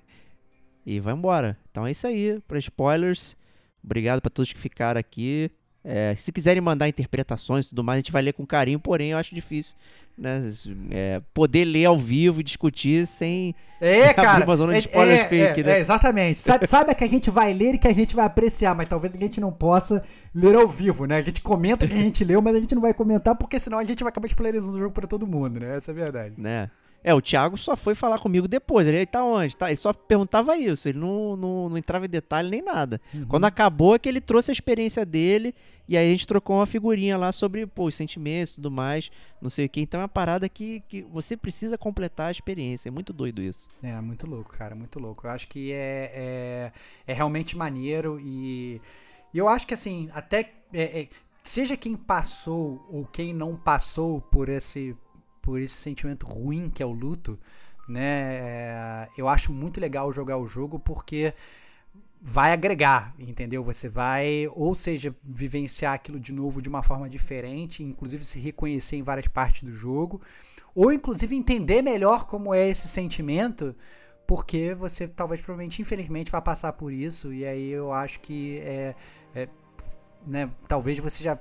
e vai embora. Então é isso aí. Pra spoilers, obrigado pra todos que ficaram aqui. É, se quiserem mandar interpretações e tudo mais, a gente vai ler com carinho, porém eu acho difícil né, é, poder ler ao vivo e discutir sem É, Abrir cara. uma zona de é- spoilers é, fake, é, né? é, exatamente. Sabe, sabe que a gente vai ler e que a gente vai apreciar, mas talvez a gente não possa ler ao vivo, né? A gente comenta que a gente leu, mas a gente não vai comentar porque senão a gente vai acabar spoilerizando o jogo pra todo mundo, né? Essa é a verdade. né? É, o Thiago só foi falar comigo depois. Ele tá onde? Tá, ele só perguntava isso. Ele não, não, não entrava em detalhe nem nada. Quando acabou é que ele trouxe a experiência dele e aí a gente trocou uma figurinha lá sobre pô, os sentimentos e tudo mais, não sei o que. Então é uma parada que, que você precisa completar a experiência. É muito doido isso. É, muito louco, cara, muito louco. Eu acho que é, é, é realmente maneiro e, e eu acho que assim, até é, é, seja quem passou ou quem não passou por esse por esse sentimento ruim que é o luto, né? é, eu acho muito legal jogar o jogo porque vai agregar, entendeu? Você vai, ou seja, vivenciar aquilo de novo de uma forma diferente, inclusive se reconhecer em várias partes do jogo, ou inclusive entender melhor como é esse sentimento, porque você talvez provavelmente infelizmente vai passar por isso e aí eu acho que é, é, né, talvez você já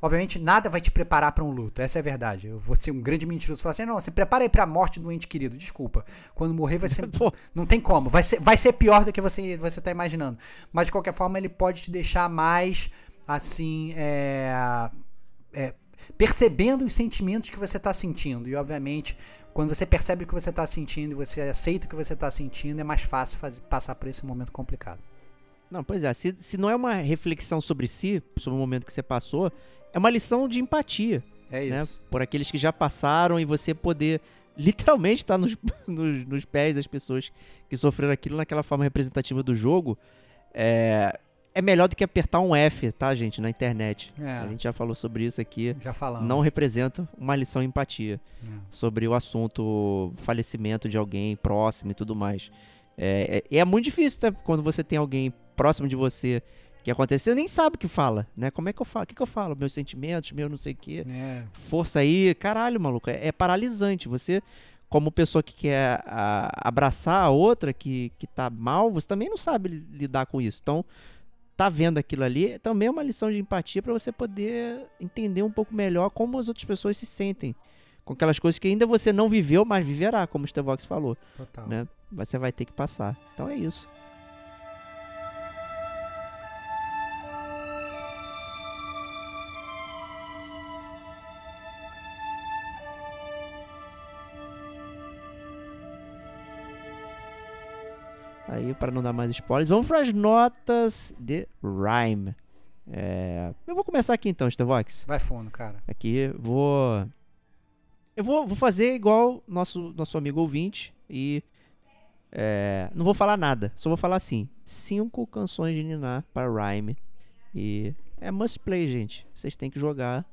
obviamente nada vai te preparar para um luto essa é a verdade eu vou ser um grande mentiroso falar assim não se prepara aí para a morte do ente querido desculpa quando morrer vai ser não tem como vai ser, vai ser pior do que você você tá imaginando mas de qualquer forma ele pode te deixar mais assim é, é, percebendo os sentimentos que você está sentindo. E, obviamente, quando você percebe o que você está sentindo e você aceita o que você está sentindo, é mais fácil faz- passar por esse momento complicado. Não, pois é. Se, se não é uma reflexão sobre si, sobre o momento que você passou, é uma lição de empatia. É né, por aqueles que já passaram e você poder literalmente estar nos, nos, nos pés das pessoas que sofreram aquilo naquela forma representativa do jogo é, é melhor do que apertar um F, tá, gente, na internet. É. A gente já falou sobre isso aqui. Já falamos. Não representa uma lição de empatia É. sobre o assunto falecimento de alguém próximo e tudo mais. É, é, é muito difícil tá? quando você tem alguém próximo de você que aconteceu, nem sabe o que fala, né? Como é que eu falo? O que, que eu falo? Meus sentimentos, meu não sei o quê É. força aí, caralho, maluco, é, é paralisante. Você, como pessoa que quer a- abraçar a outra que, que tá mal, você também não sabe li- lidar com isso. Então, tá vendo aquilo ali também é uma lição de empatia pra você poder entender um pouco melhor como as outras pessoas se sentem. Com aquelas coisas que ainda você não viveu, mas viverá, como o Stevox falou, Total. né? Você vai ter que passar. Então é isso. Aí, para não dar mais spoilers, vamos para as notas de Rhyme. É, eu vou começar aqui então, Stevox. Vai fundo, cara. Aqui, vou. Eu vou, vou fazer igual nosso, nosso amigo ouvinte e. é, não vou falar nada, só vou falar assim: cinco canções de Niná para Rhyme. E é must play, gente. Vocês têm que jogar.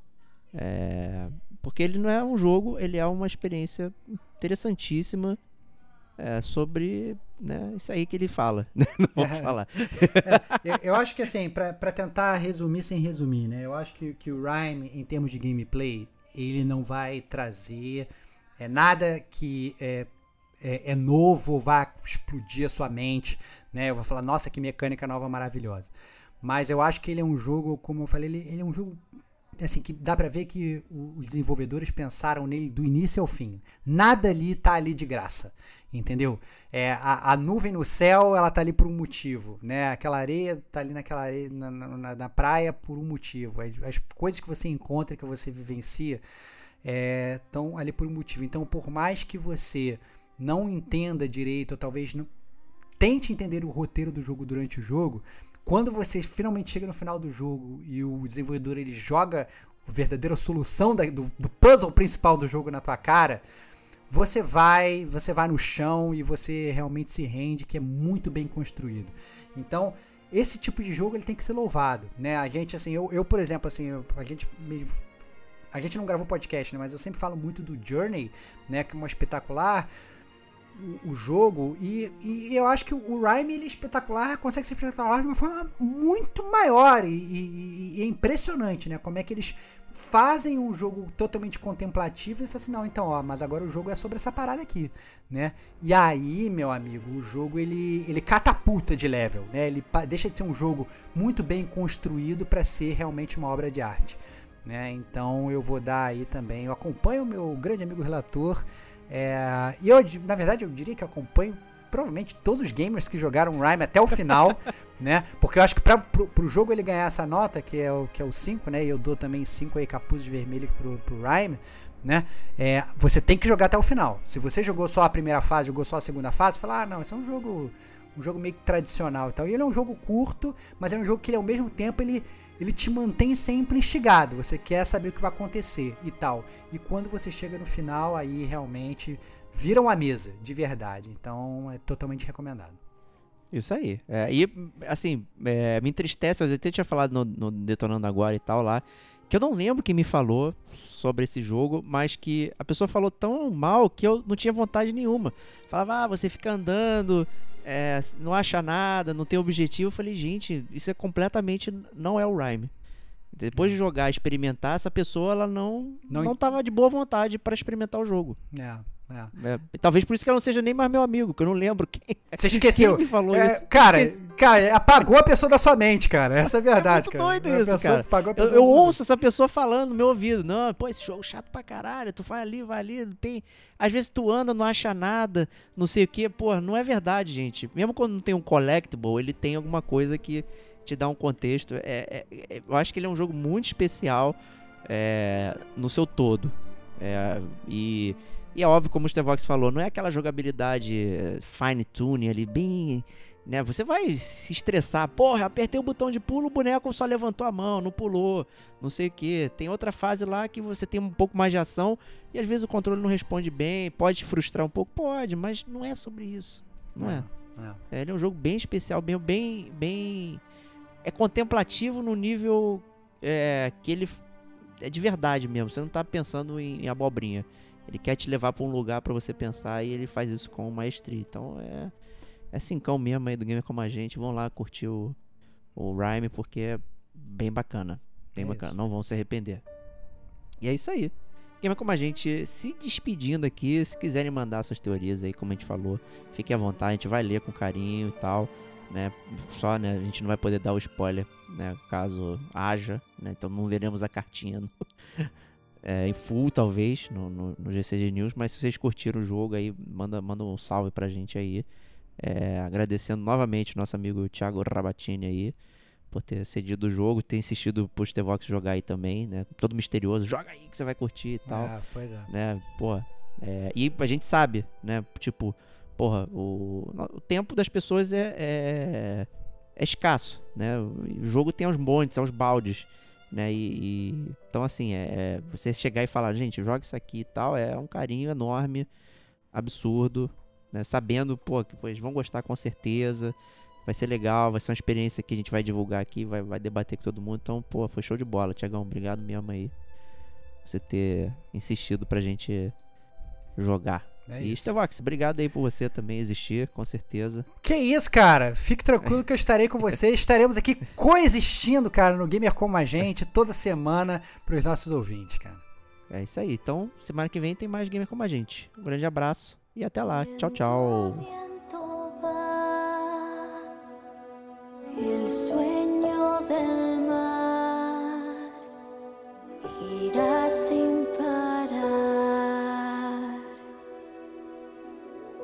É, porque ele não é um jogo, ele é uma experiência interessantíssima é, sobre né, isso aí que ele fala. né? Não vou É. falar. eu, eu acho que assim, pra tentar resumir sem resumir, né? Eu acho que, que o Rhyme, em termos de gameplay, ele não vai trazer é, nada que é, é, é novo, vá explodir a sua mente, né? Eu vou falar, nossa, que mecânica nova maravilhosa. Mas eu acho que ele é um jogo, como eu falei, ele, ele é um jogo assim que dá pra ver que os desenvolvedores pensaram nele do início ao fim. Nada ali tá ali de graça, entendeu? É, a, a nuvem no céu, ela tá ali por um motivo, né? Aquela areia tá ali naquela areia, na, na, na praia por um motivo. As, as coisas que você encontra, que você vivencia, estão ali por um motivo. Então, por mais que você não entenda direito, ou talvez não tente entender o roteiro do jogo durante o jogo, quando você finalmente chega no final do jogo e o desenvolvedor ele joga a verdadeira solução da- do, do puzzle principal do jogo na tua cara, você vai, você vai no chão e você realmente se rende, que é muito bem construído. Então, esse tipo de jogo ele tem que ser louvado, né? A gente assim, eu, eu por exemplo, assim, eu- a gente a gente não gravou podcast, né? Mas eu sempre falo muito do Journey, né? Que é uma espetacular o, jogo e, e eu acho que o Rhyme ele é espetacular, consegue ser espetacular de uma forma muito maior e, e- e é impressionante, né? Como é que eles fazem um jogo totalmente contemplativo e falam assim, não, então, ó, mas agora o jogo é sobre essa parada aqui, né? E aí, meu amigo, o jogo ele, ele catapulta de level, né? Ele deixa de ser um jogo muito bem construído para ser realmente uma obra de arte, né? Então eu vou dar aí também, eu acompanho o meu grande amigo relator, é, e eu, na verdade, eu diria que acompanho provavelmente todos os gamers que jogaram Rhyme até o final, né? Porque eu acho que pra, pro, pro jogo ele ganhar essa nota, que é o, que é o 5, né? E eu dou também 5 aí capuzes vermelhos pro, pro Rhyme, né? É, você tem que jogar até o final. Se você jogou só a primeira fase, jogou só a segunda fase, fala, ah, não, esse é um jogo um jogo meio que tradicional e tal. E ele é um jogo curto, mas é um jogo que ele, ao mesmo tempo ele, ele te mantém sempre instigado. Você quer saber o que vai acontecer e tal. E quando você chega no final, aí realmente vira uma mesa, de verdade. Então é totalmente recomendado. Isso aí. É, e, assim, é, me entristece, eu até tinha falado no, no Detonando Agora e tal lá, que eu não lembro quem me falou sobre esse jogo, mas que a pessoa falou tão mal que eu não tinha vontade nenhuma. Falava, ah, você fica andando, é, não acha nada, não tem objetivo. Eu falei, gente, isso é completamente. não é o Rhyme. Depois de jogar, experimentar, essa pessoa ela não Não- não tava de boa vontade para experimentar o jogo. É, é. É, talvez por isso que ela não seja nem mais meu amigo, porque eu não lembro quem, Você esqueceu. quem me falou É, isso. cara, Esqueci. cara, apagou a pessoa da sua mente, cara. Essa é a verdade, muito cara. doido A isso, pessoa cara. Eu, eu ouço essa pessoa falando no meu ouvido. Não, pô, esse jogo é chato pra caralho. Tu vai ali, vai ali, não tem. Às vezes tu anda, não acha nada, não sei o que. Pô, não é verdade, gente. Mesmo quando não tem um collectible, ele tem alguma coisa que te dá um contexto. É, é- é- eu acho que ele é um jogo muito especial é, no seu todo. É, e, e é óbvio, como o Stevox falou, não é aquela jogabilidade é, fine tune ali, bem. Né, você vai se estressar. Porra, apertei o botão de pulo, o boneco só levantou a mão, não pulou, não sei o que. Tem outra fase lá que você tem um pouco mais de ação e às vezes o controle não responde bem, pode te frustrar um pouco, pode, mas não é sobre isso. Não é. É. É, Ele é um jogo bem especial, bem, bem, bem é contemplativo no nível é, que ele é de verdade mesmo. Você não tá pensando em, em abobrinha. Ele quer te levar pra um lugar pra você pensar e ele faz isso com maestria. Então é é cincão mesmo aí do Gamer Como a Gente. Vão lá curtir o, o Rhyme porque é bem bacana. Bem É bacana. isso. Não vão se arrepender. E é isso aí. Gamer Como a Gente se despedindo aqui. Se quiserem mandar suas teorias aí, como a gente falou, fiquem à vontade. A gente vai ler com carinho e tal. Né? Só, né? A gente não vai poder dar o spoiler, né? Caso haja, né? Então não leremos a cartinha no- é, em full, talvez, no, no, no GCG News. Mas se vocês curtiram o jogo aí, manda, manda um salve pra gente aí. É, agradecendo novamente o nosso amigo Thiago Rabatini aí por ter cedido o jogo, ter insistido pro Stevox jogar aí também, né? Todo misterioso, joga aí que você vai curtir e tal É, pois é. né? Pô, é, e a gente sabe, né? Tipo, porra, o, o tempo das pessoas é, é, é escasso, né? O jogo tem aos montes, aos baldes, né? E, e então assim, é, é, você chegar e falar, gente, joga isso aqui e tal, é um carinho enorme, absurdo, né? Sabendo, pô, que pô, eles vão gostar com certeza. Vai ser legal, vai ser uma experiência que a gente vai divulgar aqui, vai, vai debater com todo mundo. Então, pô, foi show de bola, Tiagão. Obrigado mesmo aí. Você ter insistido pra gente jogar. É e isso. Starvox, obrigado aí por você também existir, com certeza. Que isso, cara. Fique tranquilo que eu estarei com você. Estaremos aqui coexistindo, cara, no Gamer Como a Gente, toda semana, pros nossos ouvintes, cara. É isso aí. Então, semana que vem tem mais Gamer como a gente. Um grande abraço e até lá. Tchau, tchau. el sueño del mar gira sin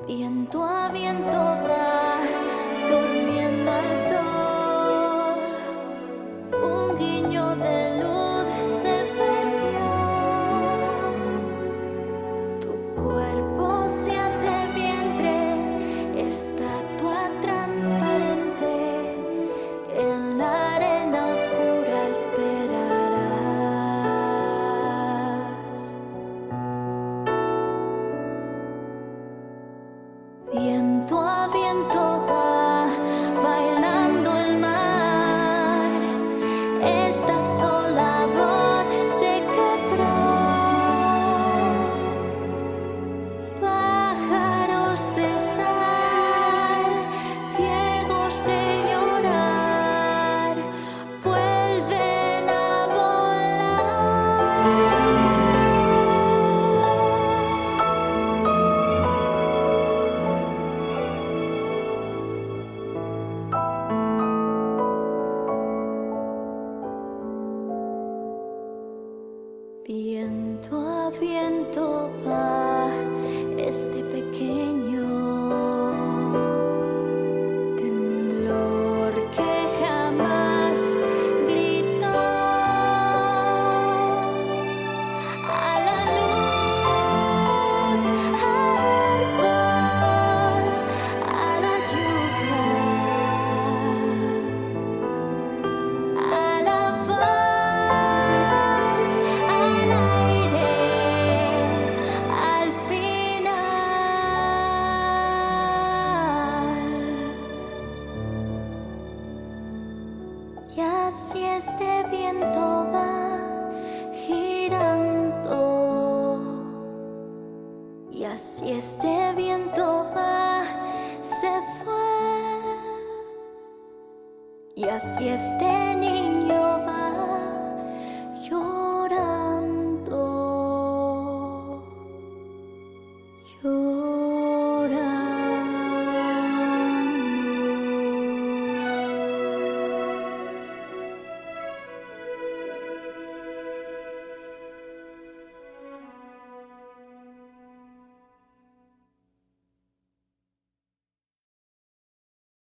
Viento a viento va, durmiendo al sol. Un guiño de